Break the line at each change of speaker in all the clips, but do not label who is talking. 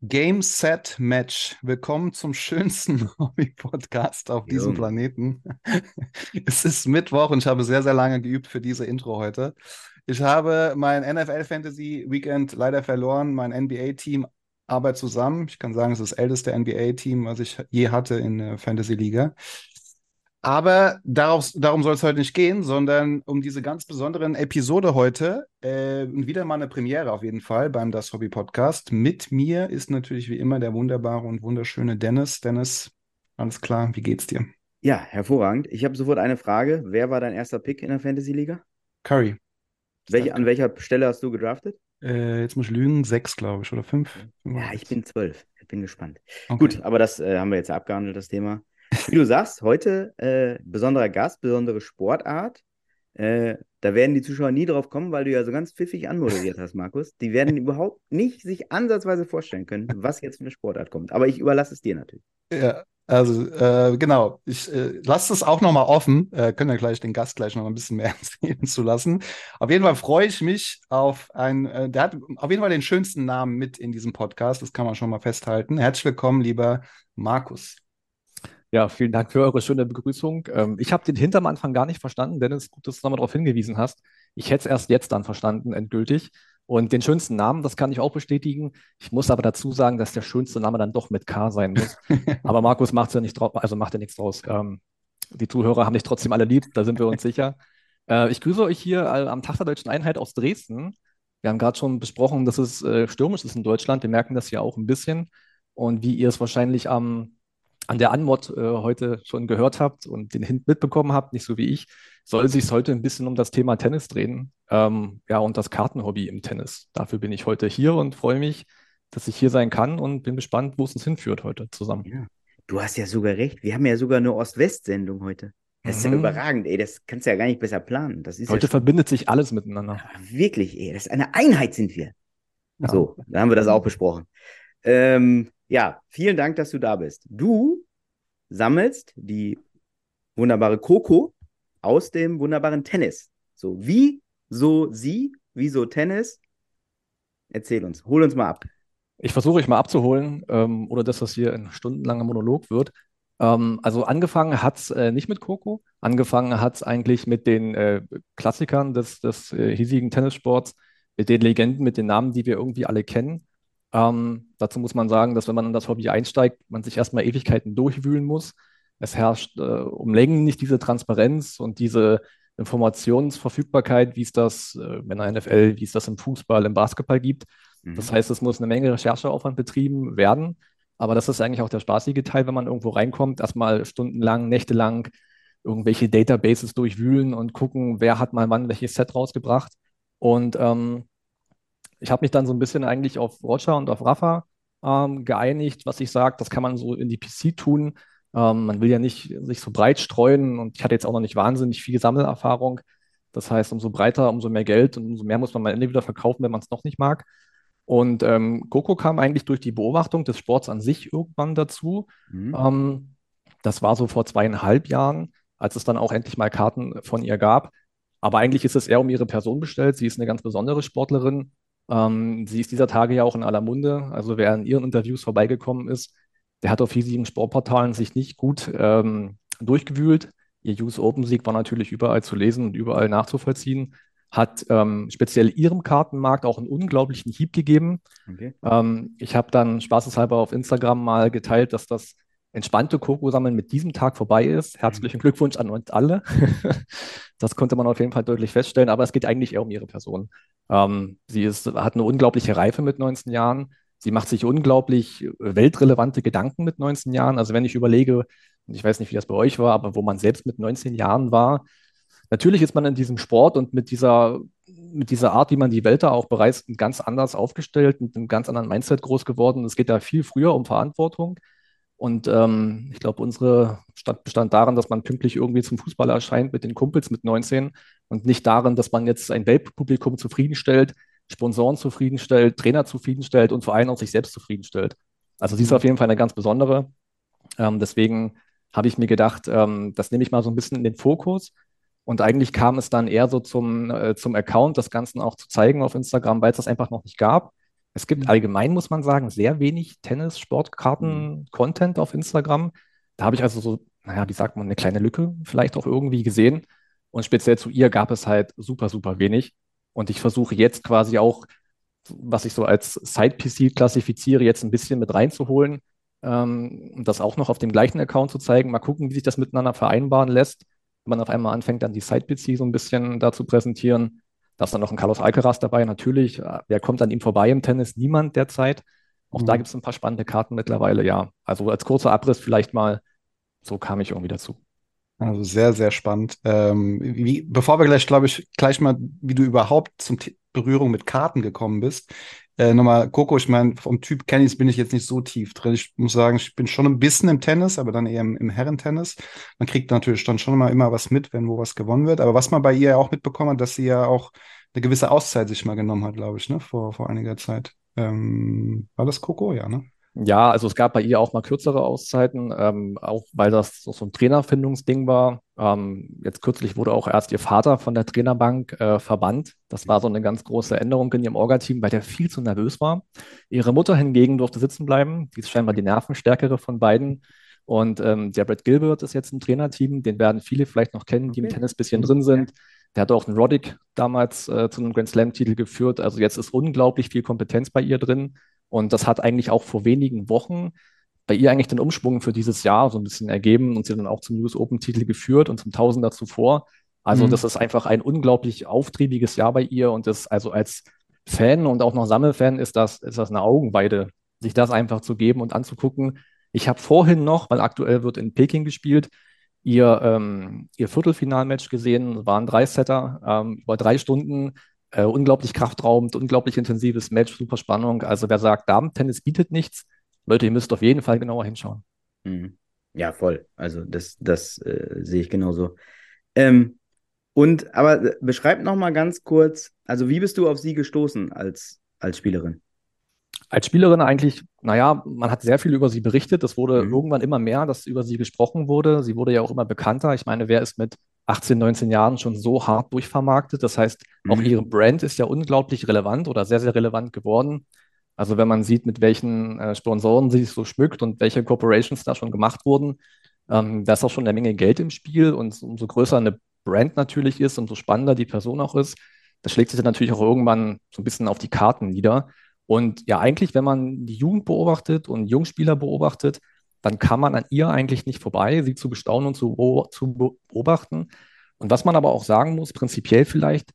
Game Set Match. Willkommen zum schönsten Hobby-Podcast auf diesem. Planeten. Es ist Mittwoch und ich habe sehr, sehr lange geübt für diese Intro heute. Ich habe mein NFL Fantasy Weekend leider verloren. Mein NBA-Team arbeitet zusammen. Ich kann sagen, es ist das älteste NBA-Team, was ich je hatte in der Fantasy-Liga. Aber darauf, darum soll es heute nicht gehen, sondern um diese ganz besonderen Episode heute. Äh, und wieder mal eine Premiere auf jeden Fall beim Das Hobby Podcast. Mit mir ist natürlich wie immer der wunderbare und wunderschöne Dennis. Dennis, alles klar, wie geht's dir?
Ja, hervorragend. Ich habe sofort eine Frage. Wer war dein erster Pick in der Fantasy-Liga?
Curry.
Welche, an welcher Stelle hast du gedraftet?
Äh, jetzt muss ich lügen, sechs, glaube ich, oder fünf.
Ja, ich bin zwölf. Ich bin gespannt.
Okay.
Gut, aber das äh, haben wir jetzt abgehandelt, das Thema. Wie du sagst, heute äh, besonderer Gast, besondere Sportart. Äh, da werden die Zuschauer nie drauf kommen, weil du ja so ganz pfiffig anmoderiert hast, Markus. Die werden überhaupt nicht sich ansatzweise vorstellen können, was jetzt für eine Sportart kommt. Aber ich überlasse es dir natürlich.
Ja, also äh, genau. Ich äh, lasse es auch nochmal offen. Äh, können wir gleich den Gast gleich noch ein bisschen mehr erzählen zu lassen. Auf jeden Fall freue ich mich auf ein, äh, der hat auf jeden Fall den schönsten Namen mit in diesem Podcast. Das kann man schon mal festhalten. Herzlich willkommen, lieber Markus.
Ja, vielen Dank für eure schöne Begrüßung. Ähm, ich habe den Hint am Anfang gar nicht verstanden. Dennis, gut, dass du nochmal darauf hingewiesen hast. Ich hätte es erst jetzt dann verstanden, endgültig. Und den schönsten Namen, das kann ich auch bestätigen. Ich muss aber dazu sagen, dass der schönste Name dann doch mit K sein muss. aber Markus macht ja nicht drauf, also macht ja nichts draus. Ähm, die Zuhörer haben dich trotzdem alle lieb, da sind wir uns sicher. Äh, ich grüße euch hier äh, am Tag der Deutschen Einheit aus Dresden. Wir haben gerade schon besprochen, dass es äh, stürmisch ist in Deutschland. Wir merken das ja auch ein bisschen. Und wie ihr es wahrscheinlich am an der Anmod äh, heute schon gehört habt und den Hint mitbekommen habt, nicht so wie ich, soll sich heute ein bisschen um das Thema Tennis drehen. Ähm, ja, und das Kartenhobby im Tennis. Dafür bin ich heute hier und freue mich, dass ich hier sein kann und bin gespannt, wo es uns hinführt heute zusammen.
Ja. Du hast ja sogar recht. Wir haben ja sogar eine Ost-West-Sendung heute. Das ist ja
Mhm.
überragend, ey. Das kannst du ja gar nicht besser planen. Das ist
Heute
ja
verbindet sich alles miteinander.
schon- wirklich, ey. Das ist eine Einheit sind wir.
Ja.
So, da haben wir das auch besprochen. Ähm, ja, vielen Dank, dass du da bist. Du sammelst die wunderbare Coco aus dem wunderbaren Tennis. So, wie so sie, wieso Tennis? Erzähl uns, hol uns mal ab.
Ich versuche euch mal abzuholen, ähm, ohne dass das hier ein stundenlanger Monolog wird. Ähm, also angefangen hat es äh, nicht mit Coco, angefangen hat es eigentlich mit den äh, Klassikern des, des äh, hiesigen Tennissports, mit den Legenden, mit den Namen, die wir irgendwie alle kennen. Ähm, dazu muss man sagen, dass wenn man in das Hobby einsteigt, man sich erstmal Ewigkeiten durchwühlen muss. Es herrscht äh, um Längen nicht diese Transparenz und diese Informationsverfügbarkeit, wie es das äh, in der NFL, wie es das im Fußball, im Basketball gibt. Das
Mhm.
heißt, es muss eine Menge Rechercheaufwand betrieben werden. Aber das ist eigentlich auch der spaßige Teil, wenn man irgendwo reinkommt, erstmal stundenlang, nächtelang irgendwelche Databases durchwühlen und gucken, wer hat mal wann welches Set rausgebracht. Und ähm, ich habe mich dann so ein bisschen eigentlich auf Roger und auf Rafa ähm, geeinigt, was ich sage, das kann man so in die PC tun. Ähm, man will ja nicht sich so breit streuen und ich hatte jetzt auch noch nicht wahnsinnig viel Sammelerfahrung. Das heißt, umso breiter, umso mehr Geld und umso mehr muss man am Ende wieder verkaufen, wenn man es noch nicht mag. Und ähm, Coco kam eigentlich durch die Beobachtung des Sports an sich irgendwann dazu.
Mhm.
Ähm, das war so vor zweieinhalb Jahren, als es dann auch endlich mal Karten von ihr gab. Aber eigentlich ist es eher um ihre Person bestellt. Sie ist eine ganz besondere Sportlerin. Ähm, sie ist dieser Tage ja auch in aller Munde. Also wer in ihren Interviews vorbeigekommen ist, der hat auf hiesigen Sportportalen sich nicht gut ähm, durchgewühlt. Ihr US Open Sieg war natürlich überall zu lesen und überall nachzuvollziehen. Hat ähm, speziell ihrem Kartenmarkt auch einen unglaublichen Hieb gegeben.
Okay.
Ähm, ich habe dann spaßeshalber auf Instagram mal geteilt, dass das entspannte Koko-Sammeln mit diesem Tag vorbei ist. Herzlichen Glückwunsch an uns alle. Das konnte man auf jeden Fall deutlich feststellen, aber es geht eigentlich eher um ihre Person. Ähm, sie ist, hat eine unglaubliche Reife mit 19 Jahren. Sie macht sich unglaublich weltrelevante Gedanken mit 19 Jahren. Also wenn ich überlege, ich weiß nicht, wie das bei euch war, aber wo man selbst mit 19 Jahren war, natürlich ist man in diesem Sport und mit dieser, mit dieser Art, wie man die Welt da auch bereist, ganz anders aufgestellt, mit einem ganz anderen Mindset groß geworden. Es geht da viel früher um Verantwortung. Und ähm, ich glaube, unsere Stadt bestand darin, dass man pünktlich irgendwie zum Fußball erscheint mit den Kumpels mit 19 und nicht darin, dass man jetzt ein Weltpublikum zufriedenstellt, Sponsoren zufriedenstellt, Trainer zufriedenstellt und vor allem auch sich selbst zufriedenstellt. Also sie ist auf jeden Fall eine ganz besondere. Ähm, deswegen habe ich mir gedacht, ähm, das nehme ich mal so ein bisschen in den Fokus. Und eigentlich kam es dann eher so zum, äh, zum Account, das Ganze auch zu zeigen auf Instagram, weil es das einfach noch nicht gab. Es gibt mhm. allgemein, muss man sagen, sehr wenig Tennis, Sportkarten, Content auf Instagram. Da habe ich also so, naja, wie sagt man, eine kleine Lücke vielleicht auch irgendwie gesehen. Und speziell zu ihr gab es halt super, super wenig. Und ich versuche jetzt quasi auch, was ich so als Side-PC klassifiziere, jetzt ein bisschen mit reinzuholen ähm, und das auch noch auf dem gleichen Account zu zeigen. Mal gucken, wie sich das miteinander vereinbaren lässt. Wenn man auf einmal anfängt, dann die Side-PC so ein bisschen da zu präsentieren. Da ist dann noch ein Carlos Alcaraz dabei, natürlich. Wer kommt an ihm vorbei im Tennis? Niemand derzeit. Auch mhm. da gibt es ein paar spannende Karten mittlerweile, ja. Also als kurzer Abriss vielleicht mal, so kam ich irgendwie dazu.
Also sehr, sehr spannend. Ähm, wie, bevor wir gleich, glaube ich, gleich mal, wie du überhaupt zum T Berührung mit Karten gekommen bist. Äh, nochmal, Coco, ich meine, vom Typ Kennys bin ich jetzt nicht so tief drin. Ich muss sagen, ich bin schon ein bisschen im Tennis, aber dann eher im, im Herrentennis. Man kriegt natürlich dann schon mal immer was mit, wenn wo was gewonnen wird. Aber was man bei ihr auch mitbekommen hat, dass sie ja auch eine gewisse Auszeit sich mal genommen hat, glaube ich, ne, vor, vor einiger Zeit. Ähm, war das Coco, ja, ne?
Ja, also es gab bei ihr auch mal kürzere Auszeiten, ähm, auch weil das so ein Trainerfindungsding war. Ähm, jetzt kürzlich wurde auch erst ihr Vater von der Trainerbank äh, verbannt. Das war so eine ganz große Änderung in ihrem Orga-Team, weil der viel zu nervös war. Ihre Mutter hingegen durfte sitzen bleiben. Die ist scheinbar die nervenstärkere von beiden. Und ähm, der Brad Gilbert ist jetzt im Trainerteam. Den werden viele vielleicht noch kennen, die im Tennis ein bisschen drin sind. Der hat auch einen Roddick damals äh, zu einem Grand Slam-Titel geführt. Also jetzt ist unglaublich viel Kompetenz bei ihr drin. Und das hat eigentlich auch vor wenigen Wochen bei ihr eigentlich den Umschwung für dieses Jahr so ein bisschen ergeben und sie dann auch zum US Open Titel geführt und zum Tausender zuvor. Also mhm. das ist einfach ein unglaublich auftriebiges Jahr bei ihr und das also als Fan und auch noch Sammelfan ist das, ist das eine Augenweide, sich das einfach zu geben und anzugucken. Ich habe vorhin noch, weil aktuell wird in Peking gespielt, ihr, ähm, ihr Viertelfinalmatch gesehen, waren drei Setter, ähm, über drei Stunden äh, unglaublich kraftraubend, unglaublich intensives Match, super Spannung. Also wer sagt, Damen-Tennis bietet nichts, Leute, ihr müsst auf jeden Fall genauer hinschauen.
Mhm. Ja, voll. Also das, das äh, sehe ich genauso. Ähm, und aber äh, beschreib noch mal ganz kurz, also wie bist du auf sie gestoßen als, als Spielerin?
Als Spielerin eigentlich, naja, man hat sehr viel über sie berichtet. Es wurde mhm. irgendwann immer mehr, dass über sie gesprochen wurde. Sie wurde ja auch immer bekannter. Ich meine, wer ist mit 18, 19 Jahren schon so hart durchvermarktet. Das heißt, mhm. auch ihre Brand ist ja unglaublich relevant oder sehr, sehr relevant geworden. Also wenn man sieht, mit welchen äh, Sponsoren sie sich so schmückt und welche Corporations da schon gemacht wurden, ähm, da ist auch schon eine Menge Geld im Spiel und umso größer eine Brand natürlich ist, umso spannender die Person auch ist, das schlägt sich dann natürlich auch irgendwann so ein bisschen auf die Karten nieder. Und ja, eigentlich, wenn man die Jugend beobachtet und Jungspieler beobachtet, dann kann man an ihr eigentlich nicht vorbei, sie zu bestaunen und zu, zu beobachten. Und was man aber auch sagen muss, prinzipiell vielleicht,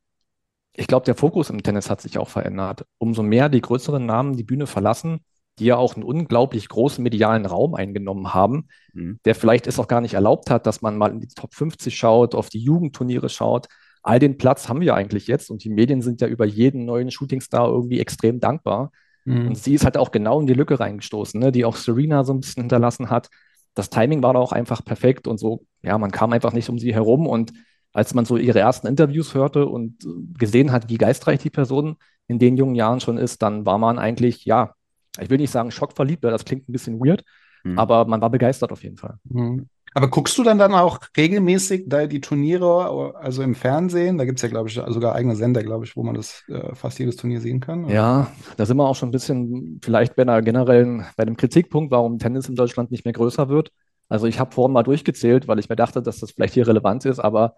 ich glaube, der Fokus im Tennis hat sich auch verändert. Umso mehr die größeren Namen die Bühne verlassen, die ja auch einen unglaublich großen medialen Raum eingenommen haben, mhm. der vielleicht es auch gar nicht erlaubt hat, dass man mal in die Top 50 schaut, auf die Jugendturniere schaut. All den Platz haben wir eigentlich jetzt und die Medien sind ja über jeden neuen Shootingstar irgendwie extrem dankbar. Mhm. Und sie ist halt auch genau in die Lücke reingestoßen, ne, die auch Serena so ein bisschen hinterlassen hat. Das Timing war da auch einfach perfekt und so, ja, man kam einfach nicht um sie herum. Und als man so ihre ersten Interviews hörte und gesehen hat, wie geistreich die Person in den jungen Jahren schon ist, dann war man eigentlich, ja, ich will nicht sagen schockverliebt, weil das klingt ein bisschen weird, mhm. aber man war begeistert auf jeden Fall.
Mhm. Aber guckst du dann dann auch regelmäßig da die Turniere, also im Fernsehen? Da gibt es ja, glaube ich, sogar eigene Sender, glaube ich, wo man das äh, fast jedes Turnier sehen kann.
Oder? Ja, da sind wir auch schon ein bisschen vielleicht bei einer generellen, bei dem Kritikpunkt, warum Tennis in Deutschland nicht mehr größer wird. Also ich habe vorhin mal durchgezählt, weil ich mir dachte, dass das vielleicht hier relevant ist, aber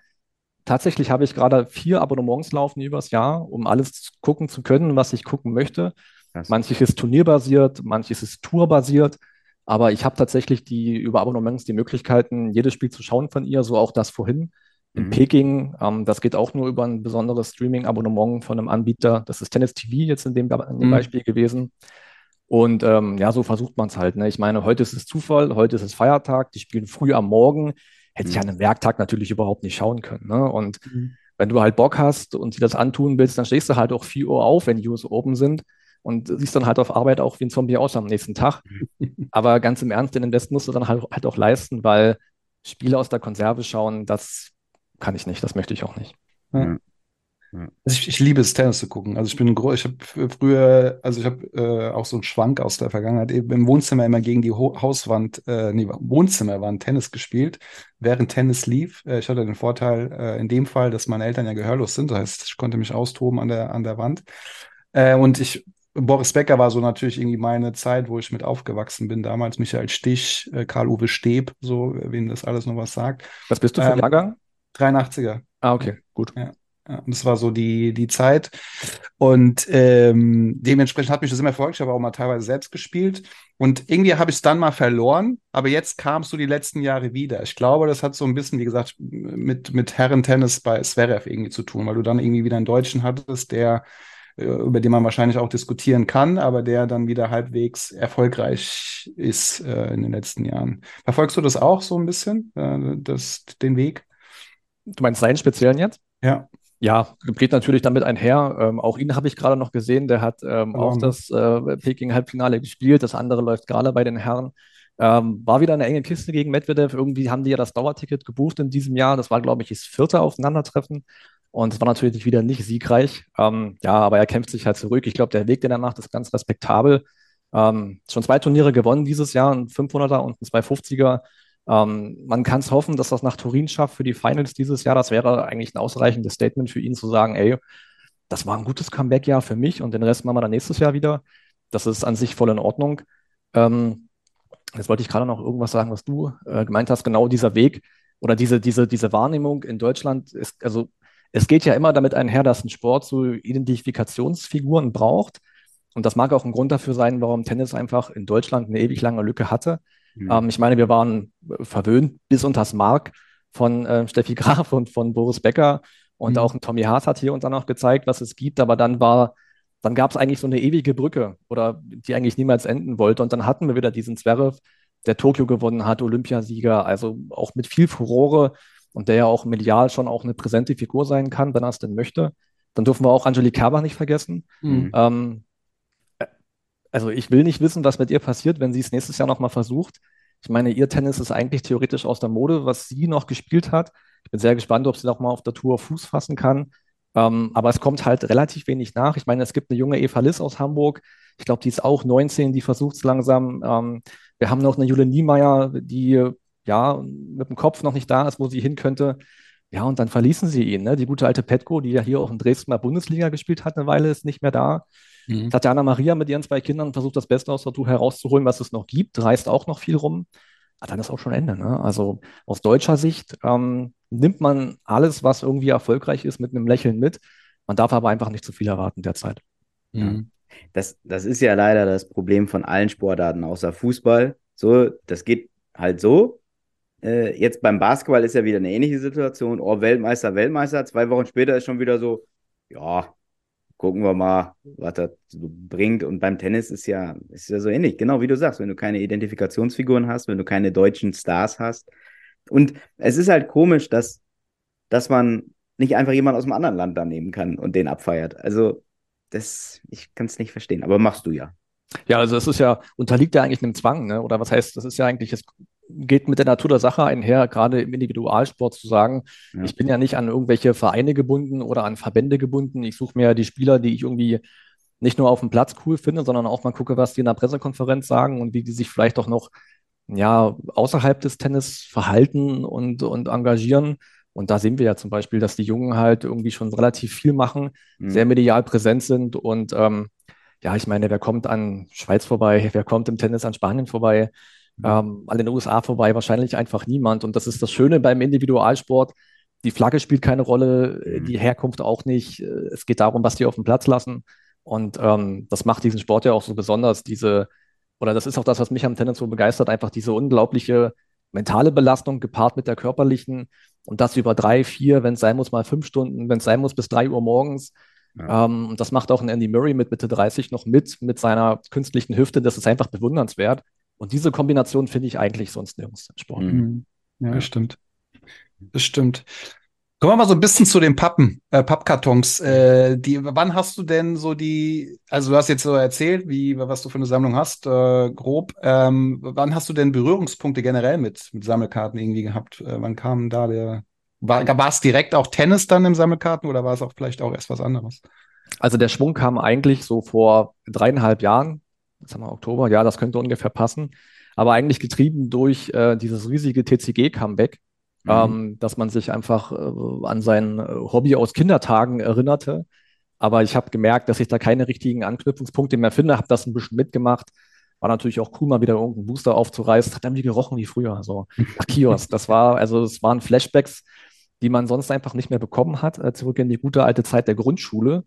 tatsächlich habe ich gerade vier Abonnements laufen übers Jahr, um alles gucken zu können, was ich gucken möchte. Manches ist turnierbasiert, manches ist tourbasiert. Aber ich habe tatsächlich die über Abonnements die Möglichkeiten, jedes Spiel zu schauen von ihr, so auch das vorhin in mhm. Peking. Ähm, das geht auch nur über ein besonderes Streaming-Abonnement von einem Anbieter. Das ist Tennis TV jetzt in dem, in dem mhm. Beispiel gewesen. Und ähm, ja, so versucht man es halt. Ne? Ich meine, heute ist es Zufall, heute ist es Feiertag, die spielen früh am Morgen. Hätte ich mhm. an einem Werktag natürlich überhaupt nicht schauen können. Ne? Und mhm. wenn du halt Bock hast und dir das antun willst, dann stehst du halt auch 4 Uhr auf, wenn die US Open sind und siehst dann halt auf Arbeit auch wie ein Zombie aus am nächsten Tag. Aber ganz im Ernst, den Invest musst du dann halt, halt auch leisten, weil Spiele aus der Konserve schauen, das kann ich nicht, das möchte ich auch nicht.
Ja. Also ich, ich, liebe es, Tennis zu gucken. Also ich bin groß, ich habe früher, also ich habe äh, auch so einen Schwank aus der Vergangenheit, eben im Wohnzimmer immer gegen die Ho Hauswand, äh, nee, Wohnzimmerwand Tennis gespielt, während Tennis lief. Äh, ich hatte den Vorteil äh, in dem Fall, dass meine Eltern ja gehörlos sind, das heißt, ich konnte mich austoben an der, an der Wand. Äh, und ich, Boris Becker war so natürlich irgendwie meine Zeit, wo ich mit aufgewachsen bin. Damals Michael Stich, äh, Karl-Uwe Steb, so, wem das alles noch was sagt.
Was bist du für ein ähm, Jahrgang?
83er.
Ah, okay, gut.
Ja. Ja, das war so die, die Zeit. Und ähm, dementsprechend hat mich das immer verfolgt. Ich habe auch mal teilweise selbst gespielt. Und irgendwie habe ich es dann mal verloren. Aber jetzt kam es so die letzten Jahre wieder. Ich glaube, das hat so ein bisschen, wie gesagt, mit, mit Herrentennis bei Zverev irgendwie zu tun, weil du dann irgendwie wieder einen Deutschen hattest, der über den man wahrscheinlich auch diskutieren kann, aber der dann wieder halbwegs erfolgreich ist äh, in den letzten Jahren. Verfolgst du das auch so ein bisschen, äh, das, den Weg?
Du meinst seinen speziellen jetzt?
Ja.
Ja, geht natürlich damit einher. Ähm, auch ihn habe ich gerade noch gesehen. Der hat ähm, auch das äh, Peking-Halbfinale gespielt. Das andere läuft gerade bei den Herren. Ähm, war wieder eine enge Kiste gegen Medvedev. Irgendwie haben die ja das Dauerticket gebucht in diesem Jahr. Das war, glaube ich, das vierte Aufeinandertreffen. Und es war natürlich wieder nicht siegreich. Ähm, ja, aber er kämpft sich halt zurück. Ich glaube, der Weg, den er macht, ist ganz respektabel. Ähm, schon zwei Turniere gewonnen dieses Jahr, ein 500er und ein 250er. Ähm, man kann es hoffen, dass das nach Turin schafft für die Finals dieses Jahr. Das wäre eigentlich ein ausreichendes Statement für ihn zu sagen, ey, das war ein gutes Comeback-Jahr für mich und den Rest machen wir dann nächstes Jahr wieder. Das ist an sich voll in Ordnung. Ähm, jetzt wollte ich gerade noch irgendwas sagen, was du äh, gemeint hast. Genau dieser Weg oder diese, diese, diese Wahrnehmung in Deutschland ist, also es geht ja immer damit einher, dass ein Sport so Identifikationsfiguren braucht. Und das mag auch ein Grund dafür sein, warum Tennis einfach in Deutschland eine ewig lange Lücke hatte. Mhm. Ähm, ich meine, wir waren verwöhnt bis unters Mark von äh, Steffi Graf und von Boris Becker. Und mhm. auch ein Tommy Haas hat hier und dann auch gezeigt, was es gibt. Aber dann war, dann gab es eigentlich so eine ewige Brücke oder die eigentlich niemals enden wollte. Und dann hatten wir wieder diesen Zverev, der Tokio gewonnen hat, Olympiasieger, also auch mit viel Furore und der ja auch medial schon auch eine präsente Figur sein kann, wenn er es denn möchte. Dann dürfen wir auch Angelique Kerber nicht vergessen. Mhm. Ähm, also ich will nicht wissen, was mit ihr passiert, wenn sie es nächstes Jahr nochmal versucht. Ich meine, ihr Tennis ist eigentlich theoretisch aus der Mode, was sie noch gespielt hat. Ich bin sehr gespannt, ob sie nochmal auf der Tour Fuß fassen kann. Ähm, aber es kommt halt relativ wenig nach. Ich meine, es gibt eine junge Eva Liss aus Hamburg. Ich glaube, die ist auch 19, die versucht es langsam. Ähm, wir haben noch eine Jule Niemeyer, die ja mit dem Kopf noch nicht da ist, wo sie hin könnte. Ja, und dann verließen sie ihn. Ne? Die gute alte Petko, die ja hier auch in Dresden mal Bundesliga gespielt hat, eine Weile, ist nicht mehr da. Mhm. Tatjana Maria mit ihren zwei Kindern versucht das Beste aus der Tour herauszuholen, was es noch gibt, reist auch noch viel rum. Aber dann ist auch schon Ende. Ne? Also aus deutscher Sicht ähm, nimmt man alles, was irgendwie erfolgreich ist, mit einem Lächeln mit. Man darf aber einfach nicht zu viel erwarten derzeit.
Mhm. Das, das ist ja leider das Problem von allen Sportarten außer Fußball. So, das geht halt so. Äh, jetzt beim Basketball ist ja wieder eine ähnliche Situation. Oh, Weltmeister, Weltmeister. Zwei Wochen später ist schon wieder so, ja, gucken wir mal, was das so bringt. Und beim Tennis ist ja, ist ja so ähnlich, genau wie du sagst, wenn du keine Identifikationsfiguren hast, wenn du keine deutschen Stars hast. Und es ist halt komisch, dass, dass man nicht einfach jemanden aus einem anderen Land da nehmen kann und den abfeiert. Also, das, ich kann es nicht verstehen, aber machst du ja.
Ja, also es ist ja, unterliegt ja eigentlich einem Zwang, ne? Oder was heißt, das ist ja eigentlich, es geht mit der Natur der Sache einher, gerade im Individualsport zu sagen, ja. ich bin ja nicht an irgendwelche Vereine gebunden oder an Verbände gebunden. Ich suche mir die Spieler, die ich irgendwie nicht nur auf dem Platz cool finde, sondern auch mal gucke, was die in der Pressekonferenz sagen und wie die sich vielleicht auch noch ja, außerhalb des Tennis verhalten und, und engagieren. Und da sehen wir ja zum Beispiel, dass die Jungen halt irgendwie schon relativ viel machen, mhm. sehr medial präsent sind und ähm, ja, ich meine, wer kommt an Schweiz vorbei, wer kommt im Tennis an Spanien vorbei. Ähm, an den USA vorbei, wahrscheinlich einfach niemand. Und das ist das Schöne beim Individualsport. Die Flagge spielt keine Rolle, mhm. die Herkunft auch nicht. Es geht darum, was die auf dem Platz lassen. Und ähm, das macht diesen Sport ja auch so besonders, diese, oder das ist auch das, was mich am Tennis so begeistert, einfach diese unglaubliche mentale Belastung gepaart mit der körperlichen und das über drei, vier, wenn es sein muss, mal fünf Stunden, wenn es sein muss, bis drei Uhr morgens. Ja. Ähm, das macht auch ein Andy Murray mit Mitte 30 noch mit, mit seiner künstlichen Hüfte. Das ist einfach bewundernswert. Und diese Kombination finde ich eigentlich sonst nirgends im Sport.
Mhm. Ja, das stimmt. Das stimmt. Kommen wir mal so ein bisschen zu den Pappen, äh, Pappkartons. Äh, die, wann hast du denn so die, also du hast jetzt so erzählt, wie, was du für eine Sammlung hast, äh, grob. Ähm, wann hast du denn Berührungspunkte generell mit, mit Sammelkarten irgendwie gehabt? Äh, wann kam da der, war, war es direkt auch Tennis dann im Sammelkarten oder war es auch vielleicht auch erst was anderes?
Also der Schwung kam eigentlich so vor dreieinhalb Jahren, jetzt haben wir Oktober, ja, das könnte ungefähr passen, aber eigentlich getrieben durch äh, dieses riesige TCG-Comeback mhm. ähm, dass man sich einfach äh, an sein äh, Hobby aus Kindertagen erinnerte. Aber ich habe gemerkt, dass ich da keine richtigen Anknüpfungspunkte mehr finde, habe das ein bisschen mitgemacht. War natürlich auch cool, mal wieder irgendeinen Booster aufzureißen. Hat dann wie gerochen wie früher. So nach Kiosk. Das war, also es waren Flashbacks, die man sonst einfach nicht mehr bekommen hat, äh, zurück in die gute alte Zeit der Grundschule.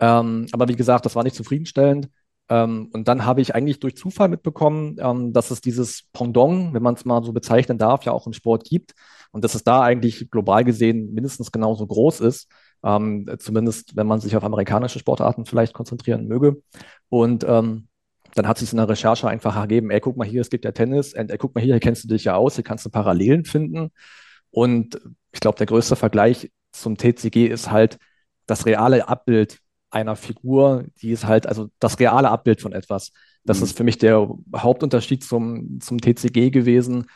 Ähm, aber wie gesagt, das war nicht zufriedenstellend. Ähm, und dann habe ich eigentlich durch Zufall mitbekommen, ähm, dass es dieses Pendant, wenn man es mal so bezeichnen darf, ja auch im Sport gibt und dass es da eigentlich global gesehen mindestens genauso groß ist, ähm, zumindest wenn man sich auf amerikanische Sportarten vielleicht konzentrieren möge. Und ähm, dann hat sich in der Recherche einfach ergeben, ey, guck mal hier, es gibt ja Tennis, und ey, guck mal hier, hier kennst du dich ja aus, hier kannst du Parallelen finden. Und ich glaube, der größte Vergleich zum TCG ist halt das reale Abbild einer Figur, die ist halt, also das reale Abbild von etwas. Das mhm. ist für mich der Hauptunterschied zum, zum TCG gewesen.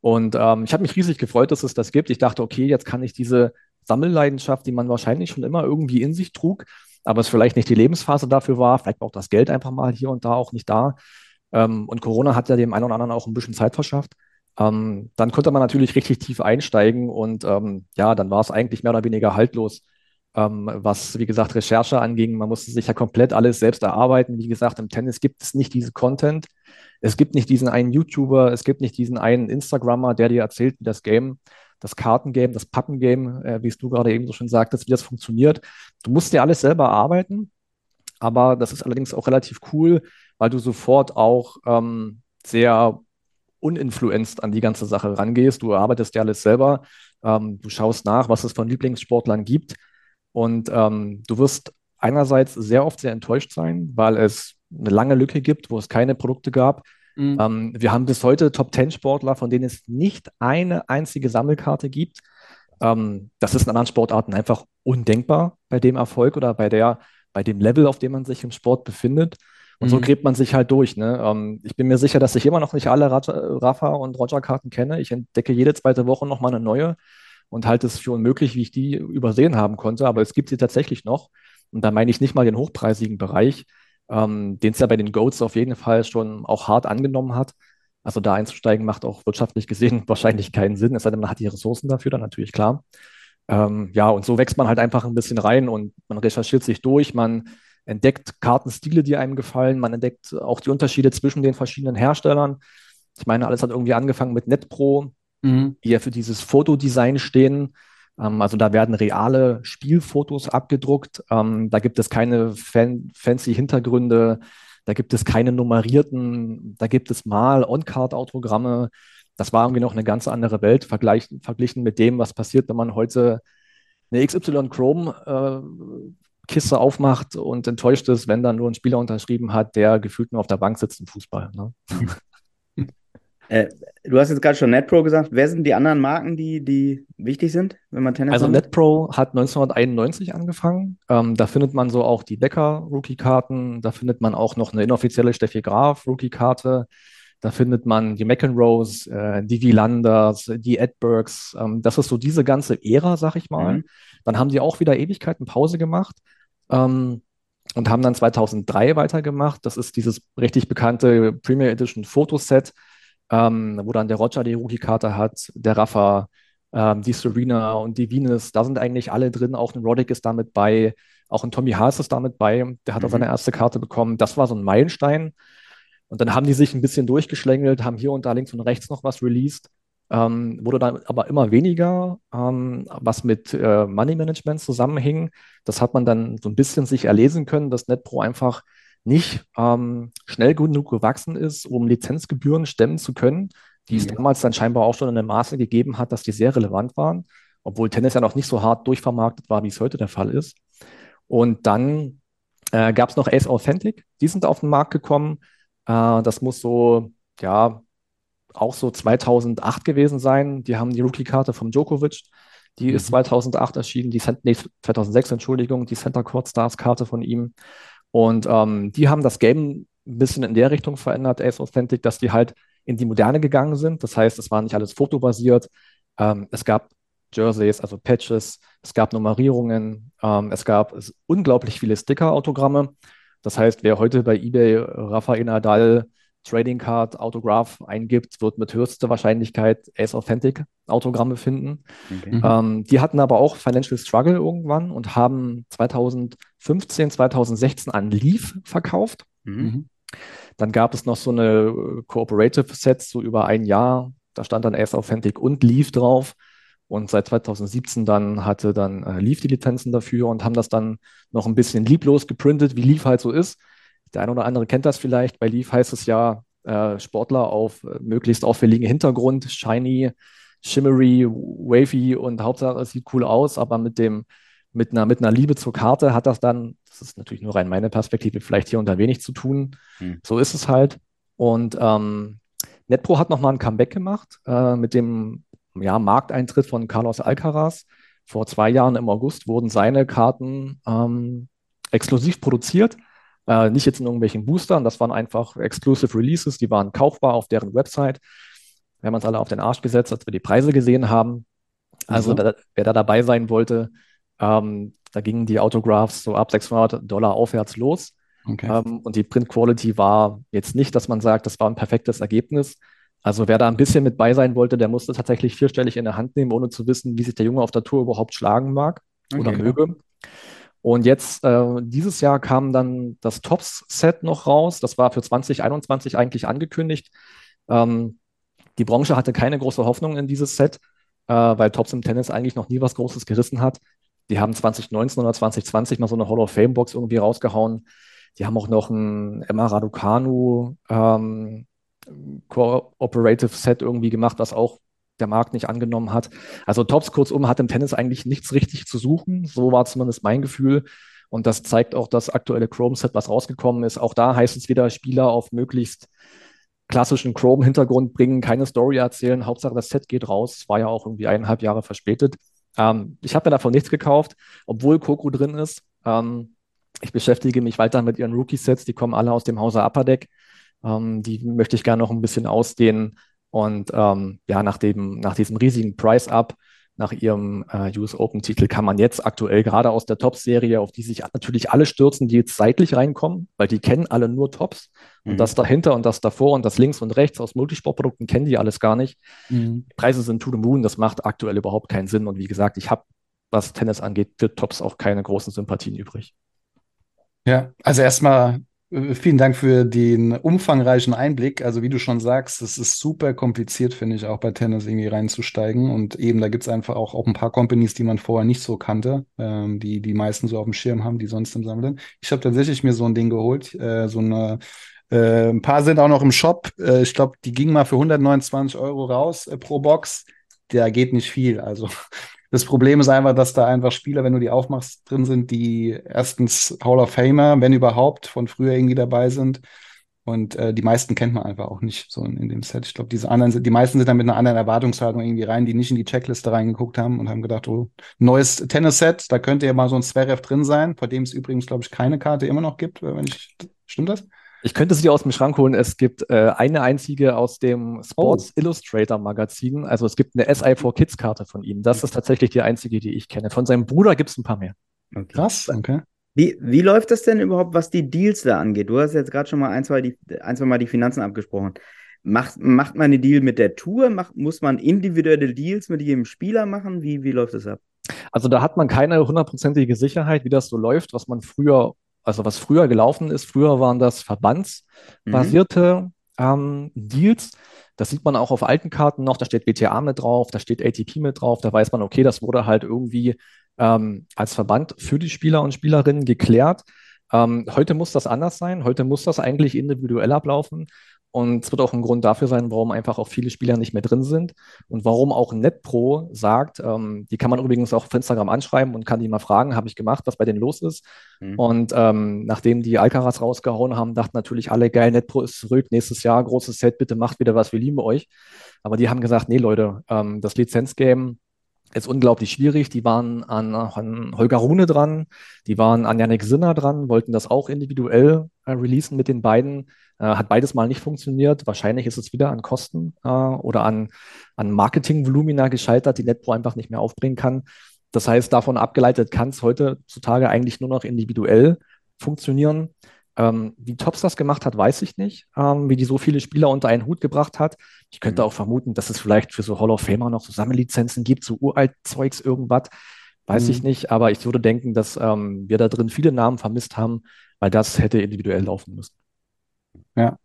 Und ähm, ich habe mich riesig gefreut, dass es das gibt. Ich dachte, okay, jetzt kann ich diese Sammelleidenschaft, die man wahrscheinlich schon immer irgendwie in sich trug, aber es vielleicht nicht die Lebensphase dafür war, vielleicht auch das Geld einfach mal hier und da auch nicht da. Ähm, und Corona hat ja dem einen oder anderen auch ein bisschen Zeit verschafft. Ähm, dann konnte man natürlich richtig tief einsteigen und ähm, ja, dann war es eigentlich mehr oder weniger haltlos, ähm, was, wie gesagt, Recherche anging. Man musste sich ja komplett alles selbst erarbeiten. Wie gesagt, im Tennis gibt es nicht diese Content. Es gibt nicht diesen einen YouTuber, es gibt nicht diesen einen Instagrammer, der dir erzählt, wie das Game, das Kartengame, das Pappengame, äh, wie es du gerade eben so schön sagtest, wie das funktioniert. Du musst dir alles selber arbeiten, aber das ist allerdings auch relativ cool, weil du sofort auch ähm, sehr uninfluenzt an die ganze Sache rangehst. Du arbeitest ja alles selber. Ähm, du schaust nach, was es von Lieblingssportlern gibt. Und ähm, du wirst einerseits sehr oft sehr enttäuscht sein, weil es eine lange Lücke gibt, wo es keine Produkte gab. Mhm. Ähm, wir haben bis heute Top 10 Sportler, von denen es nicht eine einzige Sammelkarte gibt. Ähm, das ist in anderen Sportarten einfach undenkbar bei dem Erfolg oder bei der, bei dem Level, auf dem man sich im Sport befindet. Und mhm. so gräbt man sich halt durch. Ne? Ähm, ich bin mir sicher, dass ich immer noch nicht alle Rafa und Roger-Karten kenne. Ich entdecke jede zweite Woche noch mal eine neue und halte es für unmöglich, wie ich die übersehen haben konnte. Aber es gibt sie tatsächlich noch. Und da meine ich nicht mal den hochpreisigen Bereich, ähm, den es ja bei den Goats auf jeden Fall schon auch hart angenommen hat. Also da einzusteigen macht auch wirtschaftlich gesehen wahrscheinlich keinen Sinn, es sei denn, man hat die Ressourcen dafür, dann natürlich klar. Ähm, ja, und so wächst man halt einfach ein bisschen rein und man recherchiert sich durch, man entdeckt Kartenstile, die einem gefallen, man entdeckt auch die Unterschiede zwischen den verschiedenen Herstellern. Ich meine, alles hat irgendwie angefangen mit NetPro, mhm. die ja für dieses Fotodesign stehen. Ähm, also da werden reale Spielfotos abgedruckt. Ähm, da gibt es keine fan fancy Hintergründe. Da gibt es keine nummerierten. Da gibt es mal On-Card-Autogramme. Das war irgendwie noch eine ganz andere Welt verglichen mit dem, was passiert, wenn man heute eine XY Chrome äh, Kiste aufmacht und enttäuscht ist, wenn dann nur ein Spieler unterschrieben hat, der gefühlt nur auf der Bank sitzt im Fußball. Ne?
Äh, du hast jetzt gerade schon NetPro gesagt. Wer sind die anderen Marken, die, die wichtig sind, wenn man Tennis
Also macht? NetPro hat 1991 angefangen. Ähm, da findet man so auch die Becker-Rookie-Karten. Da findet man auch noch eine inoffizielle Steffi Graf-Rookie-Karte. Da findet man die McEnroes, äh, die Wielanders, die Edbergs. Ähm, das ist so diese ganze Ära, sag ich mal. Mhm. Dann haben die auch wieder Ewigkeiten Pause gemacht. Ähm, und haben dann 2003 weitergemacht. Das ist dieses richtig bekannte Premier Edition Fotoset ähm, wo dann der Roger die Rookie-Karte hat, der Rafa, ähm, die Serena und die Venus, da sind eigentlich alle drin. Auch ein Roddick ist damit bei, auch ein Tommy Haas ist damit bei, der hat mhm. auch seine erste Karte bekommen. Das war so ein Meilenstein. Und dann haben die sich ein bisschen durchgeschlängelt, haben hier und da links und rechts noch was released. Ähm, wurde dann aber immer weniger, ähm, was mit äh, Money Management zusammenhing. Das hat man dann so ein bisschen sich erlesen können, dass NetPro einfach nicht ähm, schnell genug gewachsen ist, um Lizenzgebühren stemmen zu können, die es damals dann scheinbar auch schon in einem Maße gegeben hat, dass die sehr relevant waren, obwohl Tennis ja noch nicht so hart durchvermarktet war, wie es heute der Fall ist. Und dann äh, gab es noch Ace Authentic, die sind auf den Markt gekommen. Äh, das muss so, ja, auch so 2008 gewesen sein. Die haben die Rookie-Karte vom Djokovic Die ist 2008 erschienen, die Cent nee, 2006, Entschuldigung, die Center Court Stars Karte von ihm. Und ähm, die haben das Game ein bisschen in der Richtung verändert, Ace Authentic, dass die halt in die Moderne gegangen sind. Das heißt, es war nicht alles fotobasiert. Ähm, es gab Jerseys, also Patches, es gab Nummerierungen, ähm, es gab unglaublich viele Sticker-Autogramme. Das heißt, wer heute bei eBay Rafael Nadal Trading Card Autograph eingibt, wird mit höchster Wahrscheinlichkeit Ace Authentic Autogramme finden. Okay. Mhm. Ähm, die hatten aber auch Financial Struggle irgendwann und haben 2015, 2016 an Leaf verkauft. Mhm. mhm. Dann gab es noch so eine äh, Cooperative Sets, so über ein Jahr. Da stand dann Ace Authentic und Leaf drauf. Und seit 2017 dann hatte dann äh, Leaf die Lizenzen dafür und haben das dann noch ein bisschen lieblos geprintet, wie Leaf halt so ist. Der eine oder andere kennt das vielleicht. Bei Leaf heißt es ja äh, Sportler auf äh, möglichst auffälligen Hintergrund, shiny, shimmery, wavy und Hauptsache es sieht cool aus, aber mit dem mit einer, mit einer Liebe zur Karte hat das dann, das ist natürlich nur rein meine Perspektive, vielleicht hier und da wenig zu tun. Hm. So ist es halt. Und ähm, NetPro hat nochmal ein Comeback gemacht äh, mit dem ja, Markteintritt von Carlos Alcaraz. Vor zwei Jahren im August wurden seine Karten ähm, exklusiv produziert. Äh, nicht jetzt in irgendwelchen Boostern, das waren einfach Exclusive Releases, die waren kaufbar auf deren Website. Wir haben uns alle auf den Arsch gesetzt, als wir die Preise gesehen haben. Also, mhm. da, wer da dabei sein wollte, ähm, da gingen die Autographs so ab 600 Dollar aufwärts los. Okay. Ähm, und die Print Quality war jetzt nicht, dass man sagt, das war ein perfektes Ergebnis. Also wer da ein bisschen mit bei sein wollte, der musste tatsächlich vierstellig in der Hand nehmen, ohne zu wissen, wie sich der Junge auf der Tour überhaupt schlagen mag okay, oder möge. Und jetzt, äh, dieses Jahr kam dann das Tops-Set noch raus. Das war für 2021 eigentlich angekündigt. Ähm, die Branche hatte keine große Hoffnung in dieses Set, äh, weil Tops im Tennis eigentlich noch nie was Großes gerissen hat. Die haben 2019 oder 2020 mal so eine Hall of Fame-Box irgendwie rausgehauen. Die haben auch noch ein Emma Raducanu ähm, Cooperative Set irgendwie gemacht, was auch der Markt nicht angenommen hat. Also Tops kurzum hat im Tennis eigentlich nichts richtig zu suchen. So war zumindest mein Gefühl. Und das zeigt auch das aktuelle Chrome-Set, was rausgekommen ist. Auch da heißt es wieder, Spieler auf möglichst klassischen Chrome-Hintergrund bringen, keine Story erzählen. Hauptsache, das Set geht raus. Es war ja auch irgendwie eineinhalb Jahre verspätet. Ähm, ich habe mir davon nichts gekauft, obwohl Coco drin ist. Ähm, ich beschäftige mich weiter mit ihren Rookie-Sets. Die kommen alle aus dem Hause Upper Deck. Ähm, die möchte ich gerne noch ein bisschen ausdehnen. Und ähm, ja, nach, dem, nach diesem riesigen Price-Up, nach ihrem äh, US Open-Titel, kann man jetzt aktuell gerade aus der Top-Serie, auf die sich natürlich alle stürzen, die jetzt seitlich reinkommen, weil die kennen alle nur Tops. Mhm. Und das dahinter und das davor und das links und rechts aus Multisportprodukten kennen die alles gar nicht. Mhm. Die Preise sind to the moon, das macht aktuell überhaupt keinen Sinn. Und wie gesagt, ich habe, was Tennis angeht, für Tops auch keine großen Sympathien übrig.
Ja, also erstmal vielen Dank für den umfangreichen Einblick. Also wie du schon sagst, es ist super kompliziert, finde ich, auch bei Tennis irgendwie reinzusteigen. Und eben, da gibt es einfach auch, auch ein paar Companies, die man vorher nicht so kannte, ähm, die die meisten so auf dem Schirm haben, die sonst im Sammeln. Ich habe tatsächlich mir so ein Ding geholt, äh, so eine äh, ein paar sind auch noch im Shop. Äh, ich glaube, die gingen mal für 129 Euro raus äh, pro Box. Da geht nicht viel. Also das Problem ist einfach, dass da einfach Spieler, wenn du die aufmachst, drin sind, die erstens Hall of Famer, wenn überhaupt, von früher irgendwie dabei sind. Und äh, die meisten kennt man einfach auch nicht so in, in dem Set. Ich glaube, diese anderen, die meisten sind dann mit einer anderen Erwartungshaltung irgendwie rein, die nicht in die Checkliste reingeguckt haben und haben gedacht, oh, neues Tennis-Set, da könnte ja mal so ein Zverev drin sein, vor dem es übrigens, glaube ich, keine Karte immer noch gibt, wenn ich, stimmt das?
Ich könnte sie aus dem Schrank holen. Es gibt äh, eine einzige aus dem Sports oh. Illustrator Magazin. Also es gibt eine SI4 Kids Karte von ihm. Das ist tatsächlich die einzige, die ich kenne. Von seinem Bruder gibt es ein paar mehr.
Okay. Krass, okay. Wie, wie läuft das denn überhaupt, was die Deals da angeht? Du hast jetzt gerade schon mal ein zwei, die, ein, zwei Mal die Finanzen abgesprochen. Macht, macht man einen Deal mit der Tour? Macht, muss man individuelle Deals mit jedem Spieler machen? Wie, wie läuft das ab?
Also da hat man keine hundertprozentige Sicherheit, wie das so läuft, was man früher also was früher gelaufen ist, früher waren das verbandsbasierte mhm. ähm, Deals. Das sieht man auch auf alten Karten noch, da steht WTA mit drauf, da steht ATP mit drauf, da weiß man, okay, das wurde halt irgendwie ähm, als Verband für die Spieler und Spielerinnen geklärt. Ähm, heute muss das anders sein, heute muss das eigentlich individuell ablaufen. Und es wird auch ein Grund dafür sein, warum einfach auch viele Spieler nicht mehr drin sind und warum auch NetPro sagt, ähm, die kann man übrigens auch auf Instagram anschreiben und kann die mal fragen, habe ich gemacht, was bei denen los ist. Mhm. Und ähm, nachdem die Alcaraz rausgehauen haben, dachten natürlich alle, geil, NetPro ist zurück, nächstes Jahr, großes Set, bitte macht wieder was, wir lieben euch. Aber die haben gesagt, nee Leute, ähm, das Lizenzgame ist unglaublich schwierig. Die waren an, an Holger Rune dran, die waren an Yannick Sinner dran, wollten das auch individuell äh, releasen mit den beiden. Äh, hat beides mal nicht funktioniert. Wahrscheinlich ist es wieder an Kosten äh, oder an, an Marketingvolumina gescheitert, die NetPro einfach nicht mehr aufbringen kann. Das heißt, davon abgeleitet kann es heutzutage eigentlich nur noch individuell funktionieren. Ähm, wie Tops das gemacht hat, weiß ich nicht. Ähm, wie die so viele Spieler unter einen Hut gebracht hat. Ich könnte mhm. auch vermuten, dass es vielleicht für so Hall of Famer noch so Sammellizenzen gibt, so uralt Zeugs, irgendwas. Weiß mhm. ich nicht. Aber ich würde denken, dass ähm, wir da drin viele Namen vermisst haben, weil das hätte individuell laufen müssen.
Ja.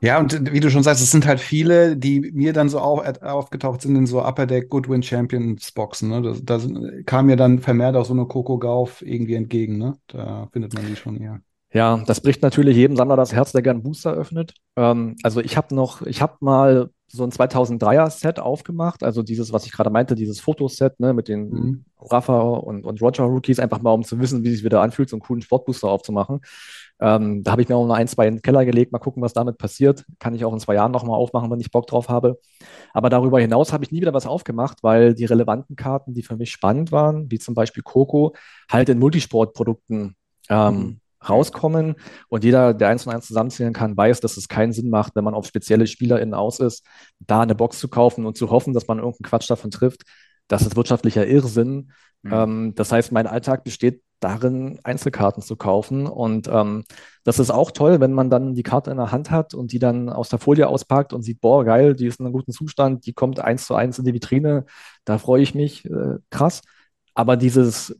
Ja, und wie du schon sagst, es sind halt viele, die mir dann so auf, aufgetaucht sind in so Upper Deck Goodwin Champions Boxen. Ne? Da, kam mir dann vermehrt auch so eine Coco Gauff irgendwie entgegen. Ne? Da findet man die schon eher.
Ja, das bricht natürlich jedem Sammler das Herz, der gern Booster öffnet. Ähm, also ich habe noch, ich habe mal so ein 2003er Set aufgemacht, also dieses, was ich gerade meinte, dieses Fotoset ne, mit den mhm. Rafa und, und Roger Rookies, einfach mal um zu wissen, wie es sich wieder anfühlt, so einen coolen Sportbooster aufzumachen. Ähm, da habe ich mir auch noch ein, zwei in den Keller gelegt, mal gucken, was damit passiert. Kann ich auch in zwei Jahren nochmal aufmachen, wenn ich Bock drauf habe. Aber darüber hinaus habe ich nie wieder was aufgemacht, weil die relevanten Karten, die für mich spannend waren, wie zum Beispiel Coco, halt in Multisportprodukten ähm, mhm rauskommen. Und jeder, der eins und eins zusammenzählen kann, weiß, dass es keinen Sinn macht, wenn man auf spezielle SpielerInnen aus ist, da eine Box zu kaufen und zu hoffen, dass man irgendeinen Quatsch davon trifft. Das ist wirtschaftlicher Irrsinn. Mhm. Ähm, das heißt, mein Alltag besteht darin, Einzelkarten zu kaufen. Und ähm, das ist auch toll, wenn man dann die Karte in der Hand hat und die dann aus der Folie auspackt und sieht, boah, geil, die ist in einem guten Zustand, die kommt eins zu eins in die Vitrine. Da freue ich mich äh, krass. Aber dieses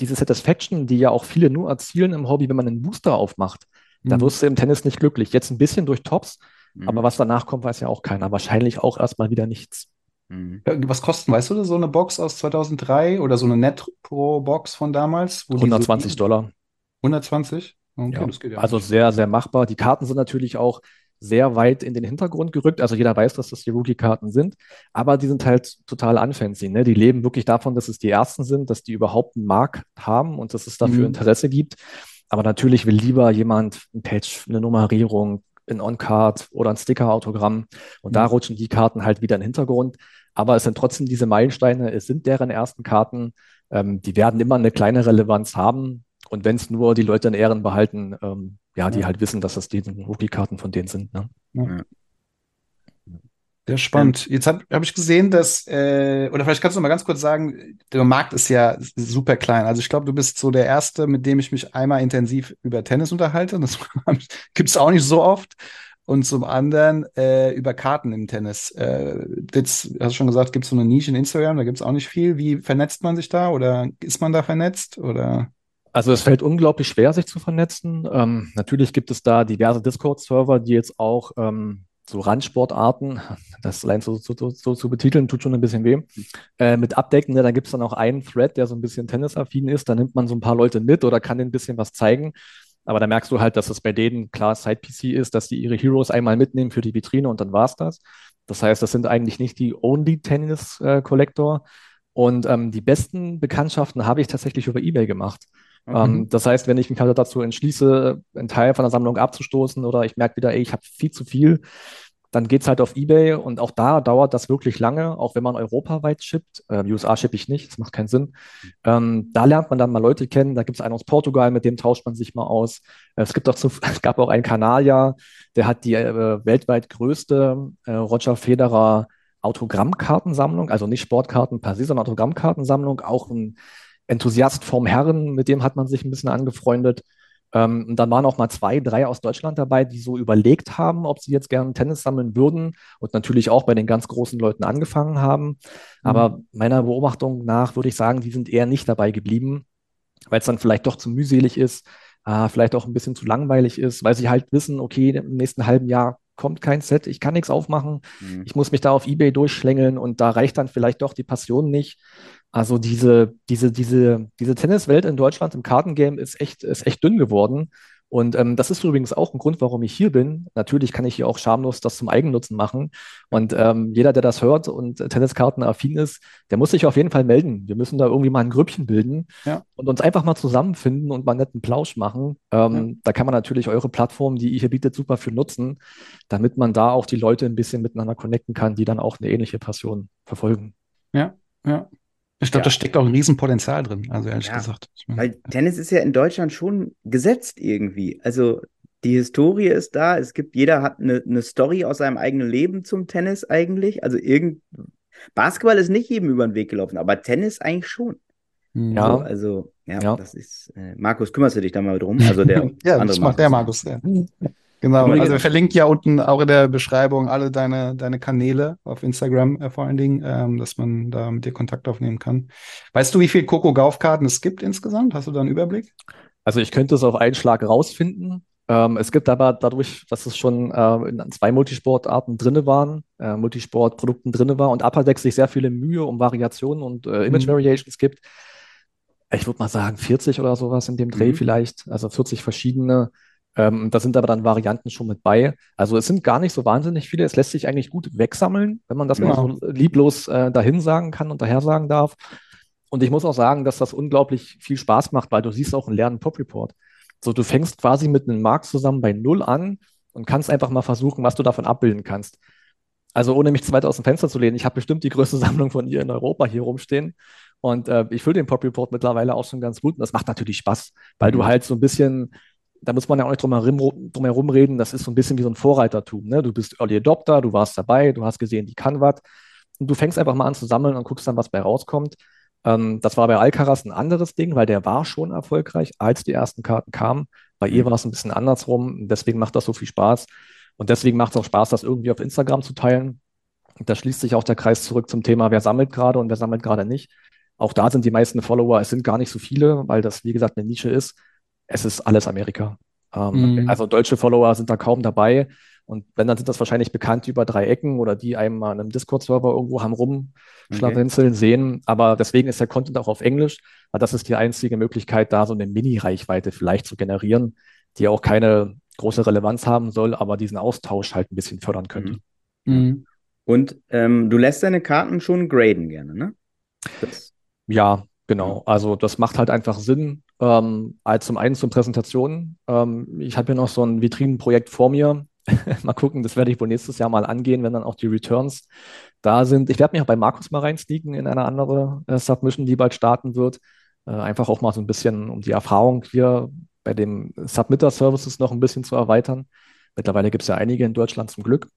diese Satisfaction, die ja auch viele nur erzielen im Hobby, wenn man einen Booster aufmacht, mhm. da wirst du im Tennis nicht glücklich. Jetzt ein bisschen durch Tops, mhm. aber was danach kommt, weiß ja auch keiner. Wahrscheinlich auch erstmal wieder nichts.
Mhm. Was kosten, weißt du, so eine Box aus 2003 oder so eine Net Pro Box von damals?
120 so Dollar.
120?
Okay, ja. das geht ja. Also sehr, sehr machbar. Die Karten sind natürlich auch sehr weit in den Hintergrund gerückt. Also jeder weiß, dass das die Rookie-Karten sind, aber die sind halt total unfancy. Ne? Die leben wirklich davon, dass es die ersten sind, dass die überhaupt einen Markt haben und dass es dafür mhm. Interesse gibt. Aber natürlich will lieber jemand ein Patch, eine Nummerierung, ein On-Card oder ein Sticker-Autogramm und mhm. da rutschen die Karten halt wieder in den Hintergrund. Aber es sind trotzdem diese Meilensteine, es sind deren ersten Karten. Ähm, die werden immer eine kleine Relevanz haben. Und wenn es nur die Leute in Ehren behalten, ähm, ja, die halt wissen, dass das die Rookie-Karten von denen sind. Ne? Ja.
Sehr spannend. Jetzt habe hab ich gesehen, dass, äh, oder vielleicht kannst du noch mal ganz kurz sagen, der Markt ist ja super klein. Also ich glaube, du bist so der Erste, mit dem ich mich einmal intensiv über Tennis unterhalte. Das gibt es auch nicht so oft. Und zum anderen äh, über Karten im Tennis. Äh, jetzt hast du schon gesagt, gibt es so eine Nische in Instagram, da gibt es auch nicht viel. Wie vernetzt man sich da oder ist man da vernetzt? Oder?
Also es fällt unglaublich schwer, sich zu vernetzen. Ähm, natürlich gibt es da diverse Discord-Server, die jetzt auch ähm, so Randsportarten, das allein so, so, so, zu betiteln, tut schon ein bisschen weh, äh, mit abdecken. Ne? Da gibt es dann auch einen Thread, der so ein bisschen tennisaffin ist. Da nimmt man so ein paar Leute mit oder kann denen ein bisschen was zeigen. Aber da merkst du halt, dass es bei denen klar Side-PC ist, dass die ihre Heroes einmal mitnehmen für die Vitrine und dann war es das. Das heißt, das sind eigentlich nicht die Only Tennis äh. Und ähm, die besten Bekanntschaften habe ich tatsächlich über eBay gemacht. Ähm, mhm. das heißt, wenn ich mich halt dazu entschließe, einen Teil von der Sammlung abzustoßen oder ich merke wieder, ey, ich habe viel zu viel, dann geht es halt auf Ebay und auch da dauert das wirklich lange, auch wenn man europaweit shippt. Äh, USA shippe ich nicht, das macht keinen Sinn. Ähm, da lernt man dann mal Leute kennen. Da gibt es einen aus Portugal, mit dem tauscht man sich mal aus. Äh, es, gibt auch zu, es gab auch einen Kanadier, der hat die äh, weltweit größte äh, Roger Federer Autogrammkartensammlung, also nicht Sportkarten per se, sondern Autogrammkartensammlung, auch ein Enthusiast vom Herren, mit dem hat man sich ein bisschen angefreundet. Ähm, und dann waren auch mal zwei, drei aus Deutschland dabei, die so überlegt haben, ob sie jetzt gerne Tennis sammeln würden und natürlich auch bei den ganz großen Leuten angefangen haben. Mhm. Aber meiner Beobachtung nach würde ich sagen, die sind eher nicht dabei geblieben, weil es dann vielleicht doch zu mühselig ist, äh, vielleicht auch ein bisschen zu langweilig ist, weil sie halt wissen, okay, im nächsten halben Jahr kommt kein Set, ich kann nichts aufmachen, mhm. ich muss mich da auf Ebay durchschlängeln und da reicht dann vielleicht doch die Passion nicht. Also diese, diese, diese, diese Tenniswelt in Deutschland im Kartengame ist echt, ist echt dünn geworden. Und ähm, das ist übrigens auch ein Grund, warum ich hier bin. Natürlich kann ich hier auch schamlos das zum Eigennutzen machen. Und ähm, jeder, der das hört und Tenniskarten affin ist, der muss sich auf jeden Fall melden. Wir müssen da irgendwie mal ein Grüppchen bilden ja. und uns einfach mal zusammenfinden und mal einen netten Plausch machen. Ähm, ja. Da kann man natürlich eure Plattform, die ihr hier bietet, super für nutzen, damit man da auch die Leute ein bisschen miteinander connecten kann, die dann auch eine ähnliche Passion verfolgen.
Ja, Ja. Ich glaube,
Ja.
da steckt auch ein Riesenpotenzial drin, also ehrlich
Ja,
gesagt. Ich meine,
Weil Tennis ist ja in Deutschland schon gesetzt irgendwie. Also die Historie ist da. Es gibt, jeder hat eine, eine Story aus seinem eigenen Leben zum Tennis eigentlich. Also irgend Basketball ist nicht jedem über den Weg gelaufen, aber Tennis eigentlich schon.
hm.
Ja.
So, also, ja,
Ja.
das ist. Äh, Markus, kümmerst du dich da mal drum? Also der
Ja,
andere
das macht der Markus. Ja. Genau, also wir verlinken ja unten auch in der Beschreibung alle deine, deine Kanäle auf Instagram äh, vor allen Dingen, ähm, dass man da mit dir Kontakt aufnehmen kann. Weißt du, wie viel Coco Gauff-Karten es gibt insgesamt? Hast du da einen Überblick?
Also ich könnte es auf einen Schlag rausfinden. Ähm, es gibt aber dadurch, dass es schon äh, in zwei Multisportarten drinne waren, äh, Multisportprodukten drinne war und Apadex sich sehr viele Mühe um Variationen und äh, Image
Mhm.
Variations gibt. Ich würde mal sagen 40 oder sowas in dem Dreh
Mhm.
vielleicht, also 40 verschiedene. Ähm, da sind aber dann Varianten schon mit bei. Also es sind gar nicht so wahnsinnig viele. Es lässt sich eigentlich gut wegsammeln, wenn man das mal
Ja.
so lieblos äh, dahin sagen kann und daher sagen darf. Und ich muss auch sagen, dass das unglaublich viel Spaß macht, weil du siehst auch einen leeren Pop-Report. So, du fängst quasi mit einem Markt zusammen bei Null an und kannst einfach mal versuchen, was du davon abbilden kannst. Also ohne mich zu weit aus dem Fenster zu lehnen, ich habe bestimmt die größte Sammlung von ihr in Europa hier rumstehen. Und äh, ich fülle den Pop-Report mittlerweile auch schon ganz gut. Und das macht natürlich Spaß, weil du
Mhm.
halt so ein bisschen, da muss man ja auch nicht drum herum, drum herum reden, das ist so ein bisschen wie so ein Vorreitertum. Ne? Du bist Early Adopter, du warst dabei, du hast gesehen, die kann was. Und du fängst einfach mal an zu sammeln und guckst dann, was bei rauskommt. Ähm, das war bei Alcaraz ein anderes Ding, weil der war schon erfolgreich, als die ersten Karten kamen. Bei ihr
Mhm.
war es ein bisschen andersrum. Deswegen macht das so viel Spaß. Und deswegen macht es auch Spaß, das irgendwie auf Instagram zu teilen. Und da schließt sich auch der Kreis zurück zum Thema, wer sammelt gerade und wer sammelt gerade nicht. Auch da sind die meisten Follower, es sind gar nicht so viele, weil das, wie gesagt, eine Nische ist. Es ist alles Amerika. Ähm,
Mhm.
Also deutsche Follower sind da kaum dabei. Und wenn, dann sind das wahrscheinlich bekannt über drei Ecken oder die einem mal in einem Discord-Server irgendwo haben rumschlawenzeln sehen. Aber deswegen ist der Content auch auf Englisch, weil das ist die einzige Möglichkeit, da so eine Mini-Reichweite vielleicht zu generieren, die auch keine große Relevanz haben soll, aber diesen Austausch halt ein bisschen fördern könnte.
Mhm.
Mhm.
Und ähm, du lässt deine Karten schon graden gerne, ne? Das,
Ja, genau. Also das macht halt einfach Sinn. Ähm, als zum einen zur Präsentation. Ähm, ich habe hier noch so ein Vitrinenprojekt vor mir. mal gucken, das werde ich wohl nächstes Jahr mal angehen, wenn dann auch die Returns da sind. Ich werde mich auch bei Markus mal reinsneaken in eine andere äh, Submission, die bald starten wird. Äh, einfach auch mal so ein bisschen, um die Erfahrung hier bei dem Submitter-Services noch ein bisschen zu erweitern. Mittlerweile gibt es ja einige in Deutschland zum Glück.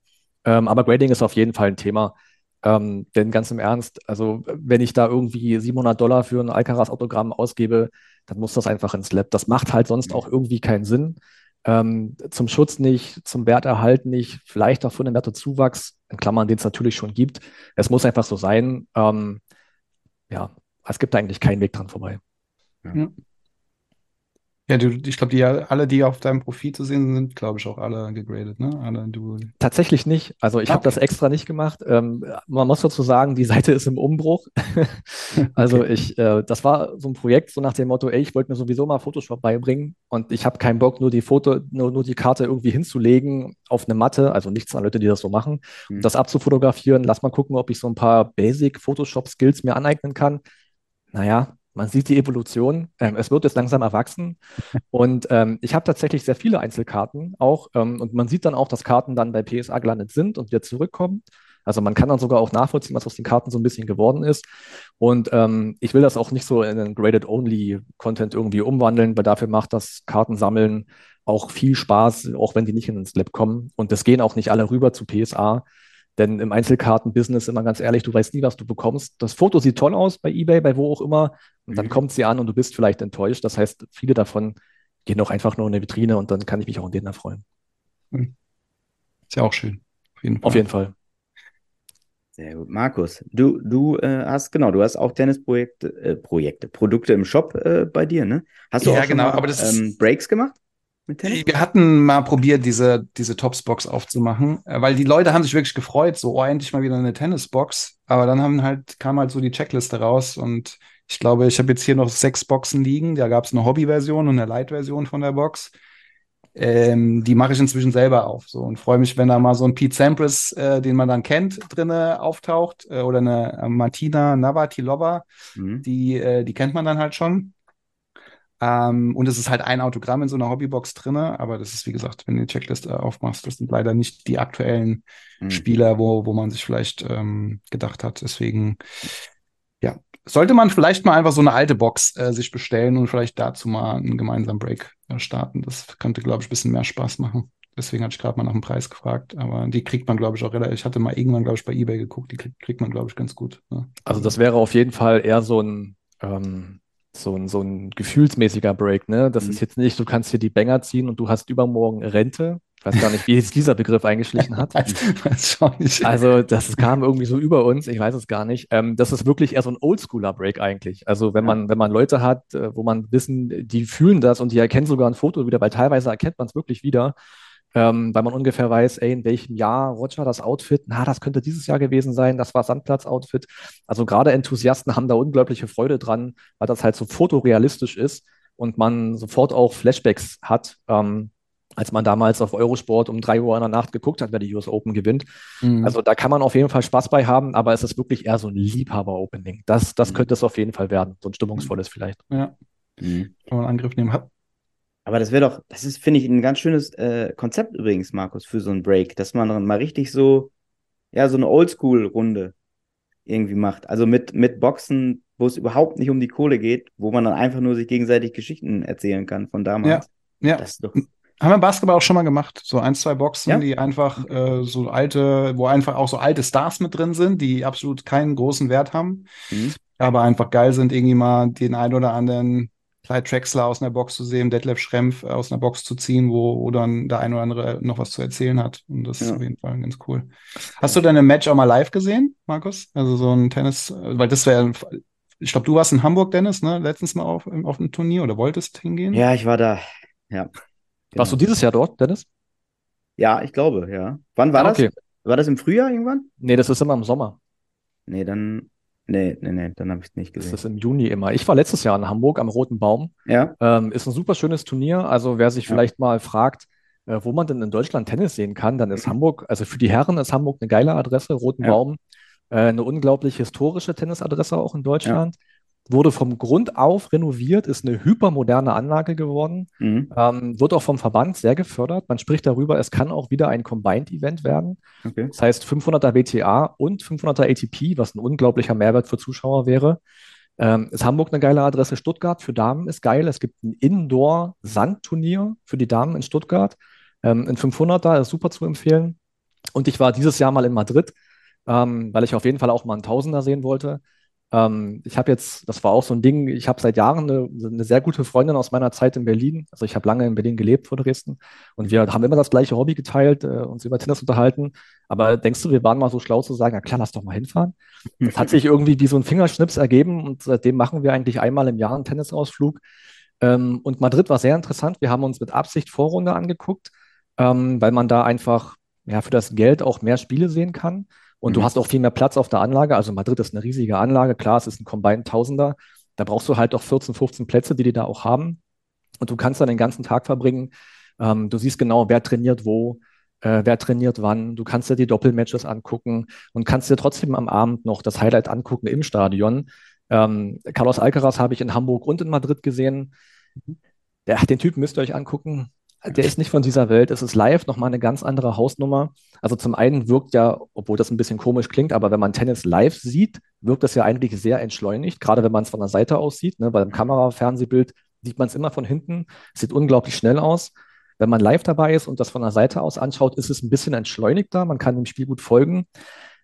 Ähm, aber Grading ist auf jeden Fall ein Thema. Ähm, denn ganz im Ernst, also wenn ich da irgendwie 700 Dollar für ein Alcaraz-Autogramm ausgebe, dann muss das einfach ins Lab. Das macht halt sonst auch irgendwie keinen Sinn. Ähm, zum Schutz nicht, zum Werterhalt nicht, vielleicht auch für den Wertezuwachs, in Klammern, den es natürlich schon gibt. Es muss einfach so sein. Ähm, ja, es gibt eigentlich keinen Weg dran vorbei.
Ja, du, ich glaube, die alle, die auf deinem Profil zu sehen sind, glaube ich, auch alle gegradet, ne? Alle du.
Tatsächlich nicht. Also ich habe
Okay.
das extra nicht gemacht. Ähm, man muss dazu sagen, die Seite ist im Umbruch. Also
Okay.
ich, äh, das war so ein Projekt, so nach dem Motto, ey, ich wollte mir sowieso mal Photoshop beibringen und ich habe keinen Bock, nur die Foto, nur, nur die Karte irgendwie hinzulegen auf eine Matte, also nichts an Leute, die das so machen,
Mhm.
und das abzufotografieren. Lass mal gucken, ob ich so ein paar Basic Photoshop-Skills mir aneignen kann. Naja, man sieht die Evolution. Ähm, es wird jetzt langsam erwachsen. Und ähm, ich habe tatsächlich sehr viele Einzelkarten auch. Ähm, und man sieht dann auch, dass Karten dann bei PSA gelandet sind und wieder zurückkommen. Also man kann dann sogar auch nachvollziehen, was aus den Karten so ein bisschen geworden ist. Und ähm, ich will das auch nicht so in einen Graded-Only-Content irgendwie umwandeln, weil dafür macht das Kartensammeln auch viel Spaß, auch wenn die nicht in den Slab kommen. Und es gehen auch nicht alle rüber zu PSA. Denn im Einzelkarten-Business, immer ganz ehrlich, du weißt nie, was du bekommst. Das Foto sieht toll aus bei eBay, bei wo auch immer. Und dann
Mhm.
kommt sie an und du bist vielleicht enttäuscht. Das heißt, viele davon gehen auch einfach nur in eine Vitrine und dann kann ich mich auch an denen erfreuen.
Ist ja auch schön. Auf jeden Fall.
Auf jeden Fall.
Sehr gut. Markus, du, du äh, hast, genau, du hast auch Tennisprojekte, äh, Projekte, Produkte im Shop äh, bei dir, ne? Hast du
Ja,
auch schon
genau,
mal,
aber das ist-
ähm, Breaks gemacht?
Wir hatten mal probiert, diese, diese Tops-Box aufzumachen, äh, weil die Leute haben sich wirklich gefreut, so, oh, endlich mal wieder eine Tennisbox. Aber dann haben halt, kam halt so die Checkliste raus und ich glaube, ich habe jetzt hier noch sechs Boxen liegen. Da gab es eine Hobby-Version und eine Light-Version von der Box. Ähm, die mache ich inzwischen selber auf so und freue mich, wenn da mal so ein Pete Sampras, äh, den man dann kennt, drinne auftaucht äh, oder eine äh, Martina Navratilova.
Mhm.
Die, äh, die kennt man dann halt schon. Ähm, und es ist halt ein Autogramm in so einer Hobbybox drinne, aber das ist, wie gesagt, wenn du die Checkliste aufmachst, das sind leider nicht die aktuellen
Mhm.
Spieler, wo, wo man sich vielleicht ähm, gedacht hat. Deswegen, sollte man vielleicht mal einfach so eine alte Box äh, sich bestellen und vielleicht dazu mal einen gemeinsamen Break äh, starten. Das könnte, glaube ich, ein bisschen mehr Spaß machen. Deswegen hatte ich gerade mal nach dem Preis gefragt. Aber die kriegt man, glaube ich, auch relativ. Ich hatte mal irgendwann, glaube ich, bei eBay geguckt. Die kriegt, kriegt man, glaube ich, ganz gut. Ne?
Also das wäre auf jeden Fall eher so ein, ähm, so ein, so ein gefühlsmäßiger Break. Ne? Das
Mhm.
ist jetzt nicht, du kannst hier die Banger ziehen und du hast übermorgen Rente. Ich weiß gar nicht, wie jetzt dieser Begriff eingeschlichen hat. Also, das kam irgendwie so über uns, ich weiß es gar nicht. Ähm, das ist wirklich eher so ein Oldschooler-Break eigentlich. Also, wenn man, wenn man Leute hat, äh, wo man wissen, die fühlen das und die erkennen sogar ein Foto wieder, weil teilweise erkennt man es wirklich wieder, ähm, weil man ungefähr weiß, ey, in welchem Jahr Roger das Outfit, na, das könnte dieses Jahr gewesen sein, das war Sandplatz-Outfit. Also, gerade Enthusiasten haben da unglaubliche Freude dran, weil das halt so fotorealistisch ist und man sofort auch Flashbacks hat. Ähm, als man damals auf Eurosport um 3 Uhr in der Nacht geguckt hat, wer die US Open gewinnt.
Mhm.
Also da kann man auf jeden Fall Spaß bei haben, aber es ist wirklich eher so ein Liebhaber-Opening. Das, das
Mhm.
könnte es auf jeden Fall werden, so ein stimmungsvolles vielleicht.
ja,
Mhm.
kann man einen Angriff nehmen. Hab,
Aber das wäre doch, das ist, finde ich, ein ganz schönes äh, Konzept übrigens, Markus, für so einen Break, dass man dann mal richtig so, ja, so eine Oldschool-Runde irgendwie macht. Also mit, mit Boxen, wo es überhaupt nicht um die Kohle geht, wo man dann einfach nur sich gegenseitig Geschichten erzählen kann von damals.
ja.
Das ist doch,
Haben wir im Basketball auch schon mal gemacht. So ein, zwei Boxen,
Ja.
die einfach äh, so alte, wo einfach auch so alte Stars mit drin sind, die absolut keinen großen Wert haben,
Mhm.
aber einfach geil sind, irgendwie mal den ein oder anderen Clyde Drexler aus einer Box zu sehen, Detlef Schrempf aus einer Box zu ziehen, wo, wo dann der ein oder andere noch was zu erzählen hat. Und das ist
Ja.
auf jeden Fall ganz cool. Hast du deine Match auch mal live gesehen, Markus? Also so ein Tennis, weil das wäre, ich glaube, du warst in Hamburg, Dennis, ne? Letztens mal auf, auf einem Turnier oder wolltest hingehen?
ja, ich war da. Ja.
Warst du
Genau.
dieses Jahr dort, Dennis?
Ja, ich glaube, ja. Wann war
Ah,
das?
okay.
War das im Frühjahr irgendwann?
Nee, das ist immer im Sommer.
Nee, dann, nee, nee, nee, dann habe ich es nicht
Das
gesehen.
ist im Juni immer. Ich war letztes Jahr in Hamburg am Roten Baum.
Ja,
Ähm, ist ein super schönes Turnier. Also wer sich
Ja.
vielleicht mal fragt, äh, wo man denn in Deutschland Tennis sehen kann, dann ist Hamburg, also für die Herren ist Hamburg eine geile Adresse, Roten
Ja.
Baum. Äh, eine unglaublich historische Tennisadresse auch in Deutschland. Wurde vom Grund auf renoviert, ist eine hypermoderne Anlage geworden.
mhm.
Ähm, wird auch vom Verband sehr gefördert. Man spricht darüber, es kann auch wieder ein Combined-Event werden.
okay.
Das heißt 500er WTA und 500er ATP, was ein unglaublicher Mehrwert für Zuschauer wäre. Ähm, ist Hamburg eine geile Adresse? Stuttgart für Damen ist geil. Es gibt ein Indoor-Sandturnier für die Damen in Stuttgart. Ähm, ein 500er ist super zu empfehlen. Und ich war dieses Jahr mal in Madrid, ähm, weil ich auf jeden Fall auch mal einen Tausender sehen wollte. Ähm, ich habe jetzt, das war auch so ein Ding, ich habe seit Jahren eine, eine sehr gute Freundin aus meiner Zeit in Berlin. Also ich habe lange in Berlin gelebt vor Dresden und wir haben immer das gleiche Hobby geteilt, äh, uns über Tennis unterhalten. Aber denkst du, wir waren mal so schlau zu sagen, na klar, lass doch mal hinfahren? Das hat sich irgendwie wie so ein Fingerschnips ergeben und seitdem machen wir eigentlich einmal im Jahr einen Tennisausflug. Ähm, und Madrid war sehr interessant. Wir haben uns mit Absicht Vorrunde angeguckt, ähm, weil man da einfach ja, für das Geld auch mehr Spiele sehen kann. Und du
Mhm.
hast auch viel mehr Platz auf der Anlage. Also Madrid ist eine riesige Anlage. Klar, es ist ein Combined Tausender. Da brauchst du halt auch 14, 15 Plätze, die die da auch haben. Und du kannst dann den ganzen Tag verbringen. Ähm, du siehst genau, wer trainiert wo, äh, wer trainiert wann. Du kannst dir die Doppelmatches angucken und kannst dir trotzdem am Abend noch das Highlight angucken im Stadion. Ähm, Carlos Alcaraz habe ich in Hamburg und in Madrid gesehen. Der, den Typen müsst ihr euch angucken. Der ist nicht von dieser Welt. Es ist live nochmal eine ganz andere Hausnummer. Also zum einen wirkt ja, obwohl das ein bisschen komisch klingt, aber wenn man Tennis live sieht, wirkt das ja eigentlich sehr entschleunigt, gerade wenn man es von der Seite aus sieht. Ne? Weil im Kamera-Fernsehbild sieht man es immer von hinten. Sieht unglaublich schnell aus. Wenn man live dabei ist und das von der Seite aus anschaut, ist es ein bisschen entschleunigter. Man kann dem Spiel gut folgen.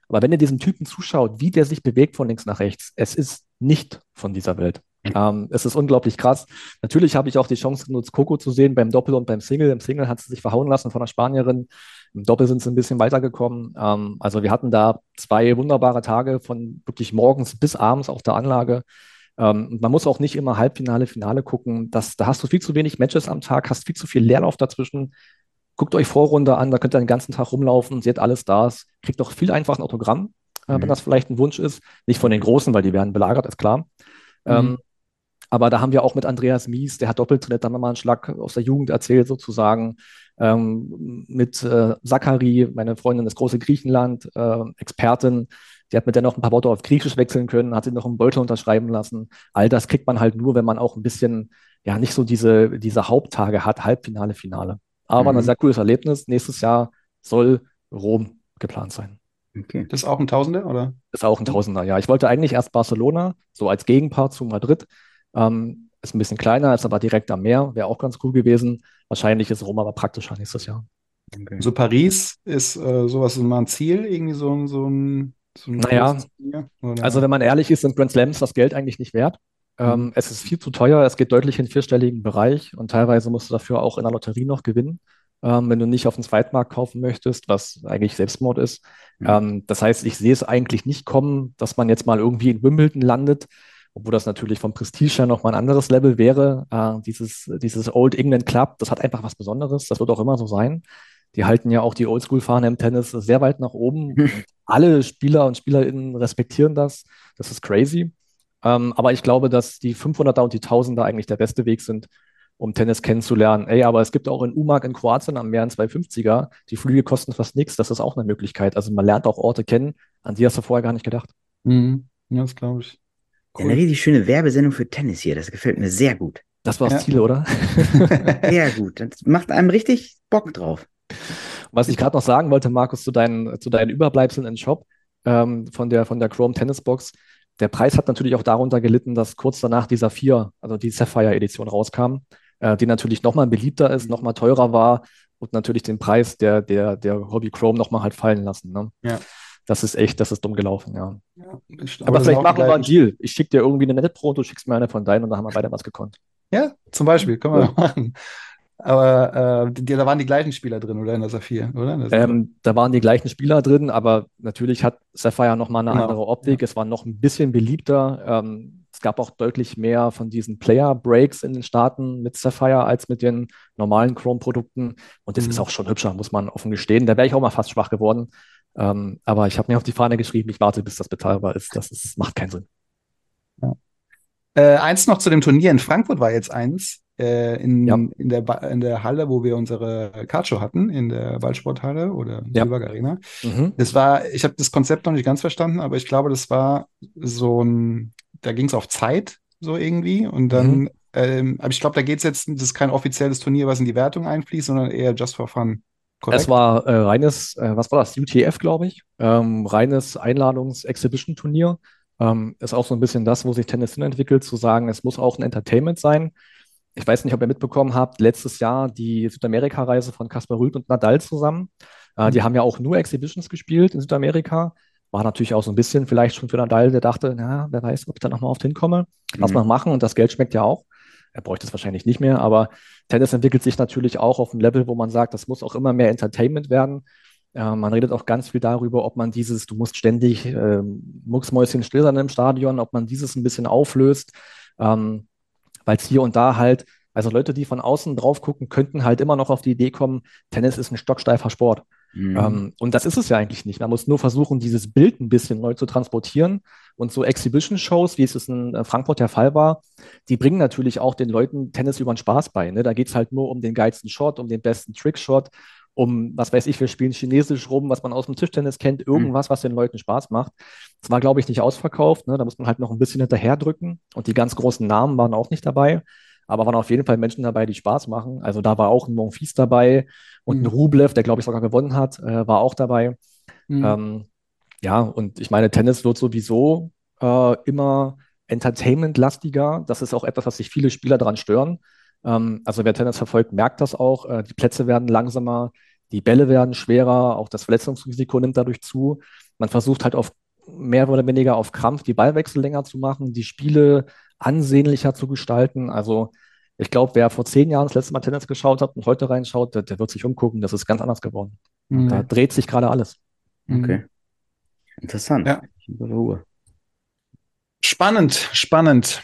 Aber wenn ihr diesem Typen zuschaut, wie der sich bewegt von links nach rechts, es ist nicht von dieser Welt. Ähm, es ist unglaublich krass. Natürlich habe ich auch die Chance genutzt, Coco zu sehen beim Doppel und beim Single. Im Single hat sie sich verhauen lassen von der Spanierin. Im Doppel sind sie ein bisschen weitergekommen. Ähm, also wir hatten da zwei wunderbare Tage von wirklich morgens bis abends auf der Anlage. Ähm, man muss auch nicht immer Halbfinale, Finale gucken. Das, da hast du viel zu wenig Matches am Tag, hast viel zu viel Leerlauf dazwischen. Guckt euch Vorrunde an, da könnt ihr den ganzen Tag rumlaufen, seht alle Stars, kriegt auch viel einfach ein Autogramm, äh,
Mhm.
wenn das vielleicht ein Wunsch ist. Nicht von den Großen, weil die werden belagert, ist klar. Ähm,
Mhm.
Aber da haben wir auch mit Andreas Mies, der hat Doppeltritt, dann nochmal einen Schlag aus der Jugend erzählt, sozusagen. Ähm, mit äh, Zachary, meine Freundin ist große Griechenland, äh, Expertin, die hat mit der noch ein paar Worte auf Griechisch wechseln können, hat sie noch einen Beutel unterschreiben lassen. All das kriegt man halt nur, wenn man auch ein bisschen, ja, nicht so diese, diese Haupttage hat, Halbfinale, Finale. Aber
Mhm.
ein sehr cooles Erlebnis. Nächstes Jahr soll Rom geplant sein.
Okay. Das ist auch ein Tausender, oder?
Das ist auch ein Tausender, ja. Ich wollte eigentlich erst Barcelona, so als Gegenpart zu Madrid. Ähm, ist ein bisschen kleiner, ist aber direkt am Meer, wäre auch ganz cool gewesen. Wahrscheinlich ist Rom aber praktischer nächstes Jahr.
Okay. So Paris ist äh, sowas mal ein Ziel, irgendwie so, ein, so ein, so ein
Naja, also wenn man ehrlich ist, sind Grand Slams das Geld eigentlich nicht wert. Ähm, mhm. es ist viel zu teuer, es geht deutlich in den vierstelligen Bereich und teilweise musst du dafür auch in der Lotterie noch gewinnen, ähm, wenn du nicht auf den Zweitmarkt kaufen möchtest, was eigentlich Selbstmord ist. Mhm. Ähm, das heißt, ich sehe es eigentlich nicht kommen, dass man jetzt mal irgendwie in Wimbledon landet, obwohl das natürlich vom Prestige her nochmal ein anderes Level wäre. Äh, dieses, dieses Old England Club, das hat einfach was Besonderes, das wird auch immer so sein. Die halten ja auch die Oldschool-Fahne im Tennis sehr weit nach oben. Alle Spieler und Spielerinnen respektieren das. Das ist crazy. Ähm, aber ich glaube, dass die 500er und die 1000er eigentlich der beste Weg sind, um Tennis kennenzulernen. Ey, aber es gibt auch in Umag in Kroatien am Meer ein 250er. Die Flüge kosten fast nichts. Das ist auch eine Möglichkeit. Also man lernt auch Orte kennen, an die hast du vorher gar nicht gedacht.
Mhm. Ja, das glaube ich.
Cool. Eine richtig schöne Werbesendung für Tennis hier. Das gefällt mir sehr gut.
Das war das ja. Ziel, oder?
sehr gut. Das macht einem richtig Bock drauf.
Was ich gerade noch sagen wollte, Markus, zu deinen, zu deinen Überbleibseln im Shop ähm, von, der, von der Chrome Tennis Box. Der Preis hat natürlich auch darunter gelitten, dass kurz danach dieser 4, also die Sapphire-Edition rauskam, äh, die natürlich nochmal beliebter ist, nochmal teurer war und natürlich den Preis der, der, der Hobby Chrome nochmal halt fallen lassen. Ne? Ja. Das ist echt, das ist dumm gelaufen, ja. ja aber, aber vielleicht machen wir einen Deal. Ich schicke dir irgendwie eine nette Pro, du schickst mir eine von deinen und dann haben wir beide was gekonnt.
Ja, zum Beispiel, können wir ja. machen. Aber äh, die, da waren die gleichen Spieler drin, oder in der Saphir, oder?
Ähm, da waren die gleichen Spieler drin, aber natürlich hat Sapphire nochmal eine genau. andere Optik. Ja. Es war noch ein bisschen beliebter. Ähm, es gab auch deutlich mehr von diesen Player-Breaks in den Staaten mit Sapphire als mit den normalen Chrome-Produkten. Und das mhm. ist auch schon hübscher, muss man offen gestehen. Da wäre ich auch mal fast schwach geworden. Ähm, aber ich habe mir auf die Fahne geschrieben, ich warte, bis das bezahlbar ist. Das ist, macht keinen Sinn.
Ja. Äh, eins noch zu dem Turnier in Frankfurt war jetzt eins äh, in, ja. in, der, in der Halle, wo wir unsere Cardshow hatten, in der Waldsporthalle oder ja. Silberg Arena. Mhm. Das war, ich habe das Konzept noch nicht ganz verstanden, aber ich glaube, das war so ein, da ging es auf Zeit so irgendwie und dann, mhm. ähm, aber ich glaube, da geht es jetzt, das ist kein offizielles Turnier, was in die Wertung einfließt, sondern eher just for fun.
Korrekt? Es war äh, reines, äh, was war das, UTF, glaube ich, ähm, reines Einladungs-Exhibition-Turnier. Ähm, ist auch so ein bisschen das, wo sich Tennis hin entwickelt, zu sagen, es muss auch ein Entertainment sein ich weiß nicht, ob ihr mitbekommen habt, letztes Jahr die Südamerika-Reise von Kaspar Rüth und Nadal zusammen. Äh, die mhm. haben ja auch nur Exhibitions gespielt in Südamerika. War natürlich auch so ein bisschen vielleicht schon für Nadal, der dachte, na, wer weiß, ob ich da nochmal oft hinkomme. Lass mhm. mal machen und das Geld schmeckt ja auch. Er bräuchte es wahrscheinlich nicht mehr, aber Tennis entwickelt sich natürlich auch auf ein Level, wo man sagt, das muss auch immer mehr Entertainment werden. Äh, man redet auch ganz viel darüber, ob man dieses, du musst ständig äh, Mucksmäuschen still sein im Stadion, ob man dieses ein bisschen auflöst. Ähm, weil es hier und da halt, also Leute, die von außen drauf gucken, könnten halt immer noch auf die Idee kommen, Tennis ist ein stocksteifer Sport. Mhm. Ähm, und das ist es ja eigentlich nicht. Man muss nur versuchen, dieses Bild ein bisschen neu zu transportieren. Und so Exhibition-Shows, wie es in äh, Frankfurt der Fall war, die bringen natürlich auch den Leuten Tennis über den Spaß bei. Ne? Da geht es halt nur um den geilsten Shot, um den besten Trickshot, um, was weiß ich, wir spielen Chinesisch rum, was man aus dem Tischtennis kennt, irgendwas, was den Leuten Spaß macht. Das war, glaube ich, nicht ausverkauft. Ne? Da muss man halt noch ein bisschen hinterherdrücken. Und die ganz großen Namen waren auch nicht dabei. Aber waren auf jeden Fall Menschen dabei, die Spaß machen. Also da war auch ein Monfils dabei und mhm. ein Rublev, der, glaube ich, sogar gewonnen hat, äh, war auch dabei. Mhm. Ähm, ja, und ich meine, Tennis wird sowieso äh, immer entertainment-lastiger. Das ist auch etwas, was sich viele Spieler daran stören. Ähm, also wer Tennis verfolgt, merkt das auch. Äh, die Plätze werden langsamer, die Bälle werden schwerer, auch das Verletzungsrisiko nimmt dadurch zu. Man versucht halt auf mehr oder weniger auf Krampf die Ballwechsel länger zu machen, die Spiele ansehnlicher zu gestalten. Also ich glaube, wer vor zehn Jahren das letzte Mal Tennis geschaut hat und heute reinschaut, der, der wird sich umgucken. Das ist ganz anders geworden. Mhm. Da dreht sich gerade alles.
Okay. Interessant.
Ja. Spannend, spannend.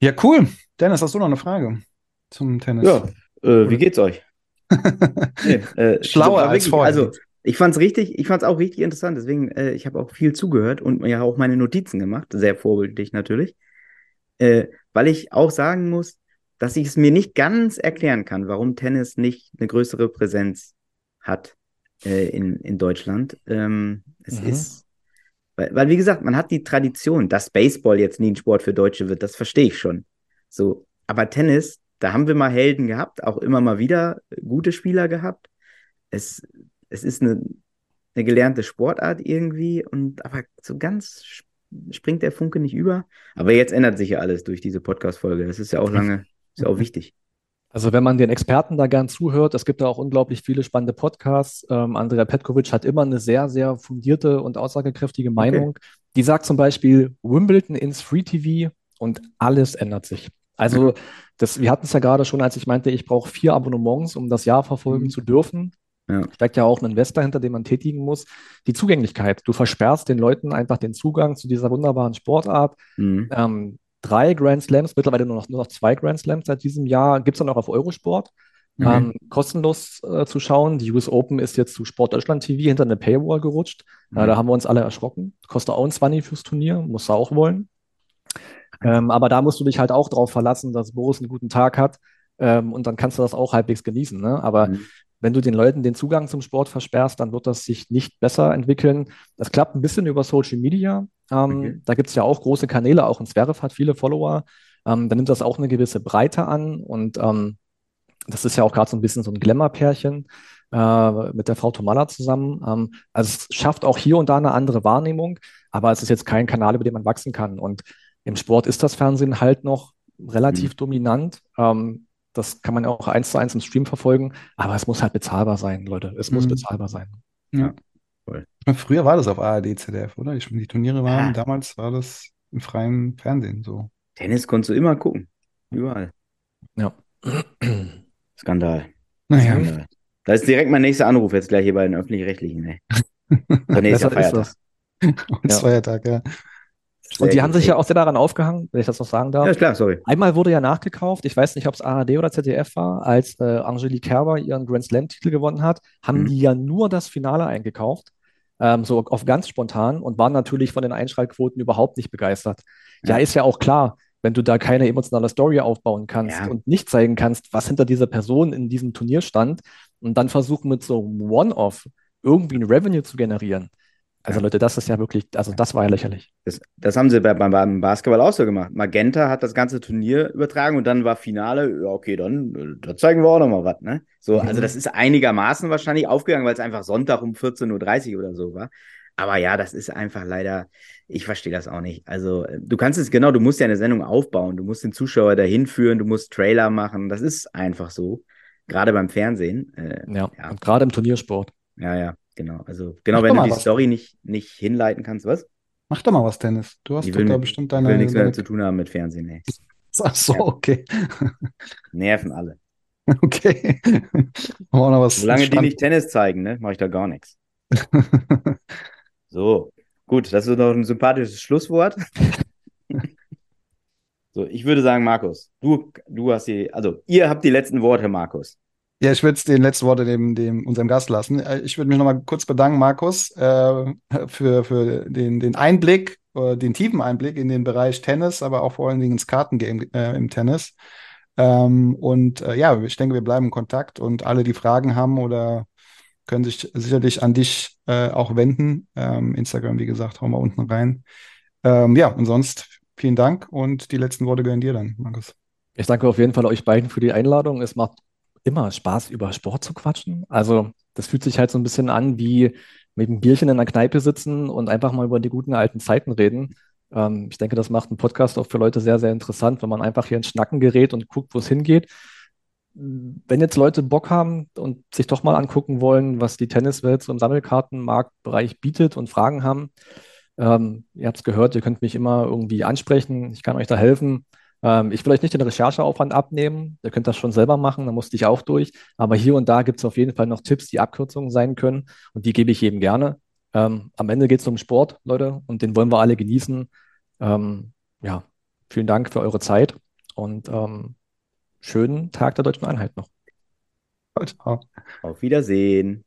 Ja, cool. Dennis, hast du noch eine Frage zum Tennis?
Ja, äh, wie geht's euch?
nee, äh, Schlauer als vorher.
Also, ich fand's richtig, ich fand's auch richtig interessant, deswegen, äh, ich habe auch viel zugehört und ja auch meine Notizen gemacht, sehr vorbildlich natürlich. Äh, weil ich auch sagen muss, dass ich es mir nicht ganz erklären kann, warum Tennis nicht eine größere Präsenz hat äh, in, in Deutschland. Ähm, es mhm. ist, weil, weil, wie gesagt, man hat die Tradition, dass Baseball jetzt nie ein Sport für Deutsche wird, das verstehe ich schon. So, aber Tennis, da haben wir mal Helden gehabt, auch immer mal wieder gute Spieler gehabt. Es, es ist eine, eine gelernte Sportart irgendwie und aber so ganz springt der Funke nicht über. Aber jetzt ändert sich ja alles durch diese Podcast-Folge. Das ist ja auch lange, ist ja auch wichtig.
Also wenn man den Experten da gern zuhört, es gibt da auch unglaublich viele spannende Podcasts. Ähm, Andrea Petkovic hat immer eine sehr, sehr fundierte und aussagekräftige Meinung. Okay. Die sagt zum Beispiel Wimbledon ins Free TV und alles ändert sich. Also das, wir hatten es ja gerade schon, als ich meinte, ich brauche vier Abonnements, um das Jahr verfolgen mhm. zu dürfen. Ja. Steckt ja auch ein Investor hinter, den man tätigen muss. Die Zugänglichkeit. Du versperrst den Leuten einfach den Zugang zu dieser wunderbaren Sportart. Mhm. Ähm, drei Grand Slams, mittlerweile nur noch, nur noch zwei Grand Slams seit diesem Jahr. Gibt es dann auch auf Eurosport. Mhm. Ähm, kostenlos äh, zu schauen. Die US Open ist jetzt zu Sport Deutschland TV hinter eine Paywall gerutscht. Mhm. Äh, da haben wir uns alle erschrocken. Kostet auch ein 20 fürs Turnier, musst du auch wollen. Ähm, aber da musst du dich halt auch darauf verlassen, dass Boris einen guten Tag hat. Ähm, und dann kannst du das auch halbwegs genießen. Ne? Aber mhm. Wenn du den Leuten den Zugang zum Sport versperrst, dann wird das sich nicht besser entwickeln. Das klappt ein bisschen über Social Media. Ähm, okay. Da gibt es ja auch große Kanäle, auch in Zverev hat viele Follower. Ähm, da nimmt das auch eine gewisse Breite an und ähm, das ist ja auch gerade so ein bisschen so ein Glamour-Pärchen äh, mit der Frau Tomala zusammen. Ähm, also es schafft auch hier und da eine andere Wahrnehmung, aber es ist jetzt kein Kanal, über den man wachsen kann. Und im Sport ist das Fernsehen halt noch relativ mhm. dominant. Ähm, das kann man ja auch eins zu eins im Stream verfolgen, aber es muss halt bezahlbar sein, Leute. Es mhm. muss bezahlbar sein.
Ja. Cool. Früher war das auf ARD, ZDF, oder? Die, die Turniere waren, ja. damals war das im freien Fernsehen so.
Tennis konntest du immer gucken. Überall.
Ja.
Skandal.
Naja. Skandal.
Da ist direkt mein nächster Anruf jetzt gleich hier bei den Öffentlich-Rechtlichen. Ne?
Nächster Feiertag.
Und ja. Feiertag, ja.
Und die haben sich ja auch sehr daran aufgehangen, wenn ich das noch sagen darf.
Ja, klar, sorry.
Einmal wurde ja nachgekauft, ich weiß nicht, ob es ARD oder ZDF war, als äh, Angelique Kerber ihren Grand Slam-Titel gewonnen hat, haben mhm. die ja nur das Finale eingekauft, ähm, so auf ganz spontan und waren natürlich von den Einschaltquoten überhaupt nicht begeistert. Ja, ja ist ja auch klar, wenn du da keine emotionale Story aufbauen kannst ja. und nicht zeigen kannst, was hinter dieser Person in diesem Turnier stand und dann versuchen mit so One-Off irgendwie ein Revenue zu generieren, also Leute, das ist ja wirklich, also das war ja lächerlich.
Das, das haben sie bei, beim Basketball auch so gemacht. Magenta hat das ganze Turnier übertragen und dann war Finale, ja, okay, dann da zeigen wir auch nochmal was, ne? So, also das ist einigermaßen wahrscheinlich aufgegangen, weil es einfach Sonntag um 14.30 Uhr oder so war. Aber ja, das ist einfach leider, ich verstehe das auch nicht. Also, du kannst es genau, du musst ja eine Sendung aufbauen, du musst den Zuschauer dahin führen, du musst Trailer machen. Das ist einfach so. Gerade beim Fernsehen.
Äh, ja, ja, und gerade im Turniersport.
Ja, ja. Genau, also genau, Mach wenn du die was. Story nicht, nicht hinleiten kannst, was?
Mach doch mal was, Dennis. Du hast
will,
doch da bestimmt deine.
Ich will nichts mehr zu tun haben mit Fernsehen, ey.
Ach so, okay.
Nerven alle.
Okay. was
Solange die nicht Tennis zeigen, ne, mache ich da gar nichts. so, gut, das ist noch ein sympathisches Schlusswort. so, ich würde sagen, Markus, du, du hast die, also ihr habt die letzten Worte, Markus.
Ja, ich würde den letzten Worte dem, dem unserem Gast lassen. Äh, ich würde mich nochmal kurz bedanken, Markus, äh, für, für den, den Einblick, äh, den tiefen Einblick in den Bereich Tennis, aber auch vor allen Dingen ins Kartengame äh, im Tennis. Ähm, und äh, ja, ich denke, wir bleiben in Kontakt und alle, die Fragen haben oder können sich sicherlich an dich äh, auch wenden. Ähm, Instagram, wie gesagt, hauen wir unten rein. Ähm, ja, und sonst vielen Dank und die letzten Worte gehören dir dann, Markus.
Ich danke auf jeden Fall euch beiden für die Einladung. Es macht immer Spaß, über Sport zu quatschen. Also das fühlt sich halt so ein bisschen an wie mit einem Bierchen in einer Kneipe sitzen und einfach mal über die guten alten Zeiten reden. Ähm, ich denke, das macht einen Podcast auch für Leute sehr, sehr interessant, wenn man einfach hier ins Schnacken gerät und guckt, wo es hingeht. Wenn jetzt Leute Bock haben und sich doch mal angucken wollen, was die Tenniswelt so im Sammelkartenmarktbereich bietet und Fragen haben, ähm, ihr habt es gehört, ihr könnt mich immer irgendwie ansprechen. Ich kann euch da helfen. Ähm, ich will euch nicht den Rechercheaufwand abnehmen. Ihr könnt das schon selber machen, da musste ich auch durch. Aber hier und da gibt es auf jeden Fall noch Tipps, die Abkürzungen sein können. Und die gebe ich jedem gerne. Ähm, am Ende geht es um Sport, Leute, und den wollen wir alle genießen. Ähm, ja, vielen Dank für eure Zeit und ähm, schönen Tag der Deutschen Einheit noch.
Auf Wiedersehen.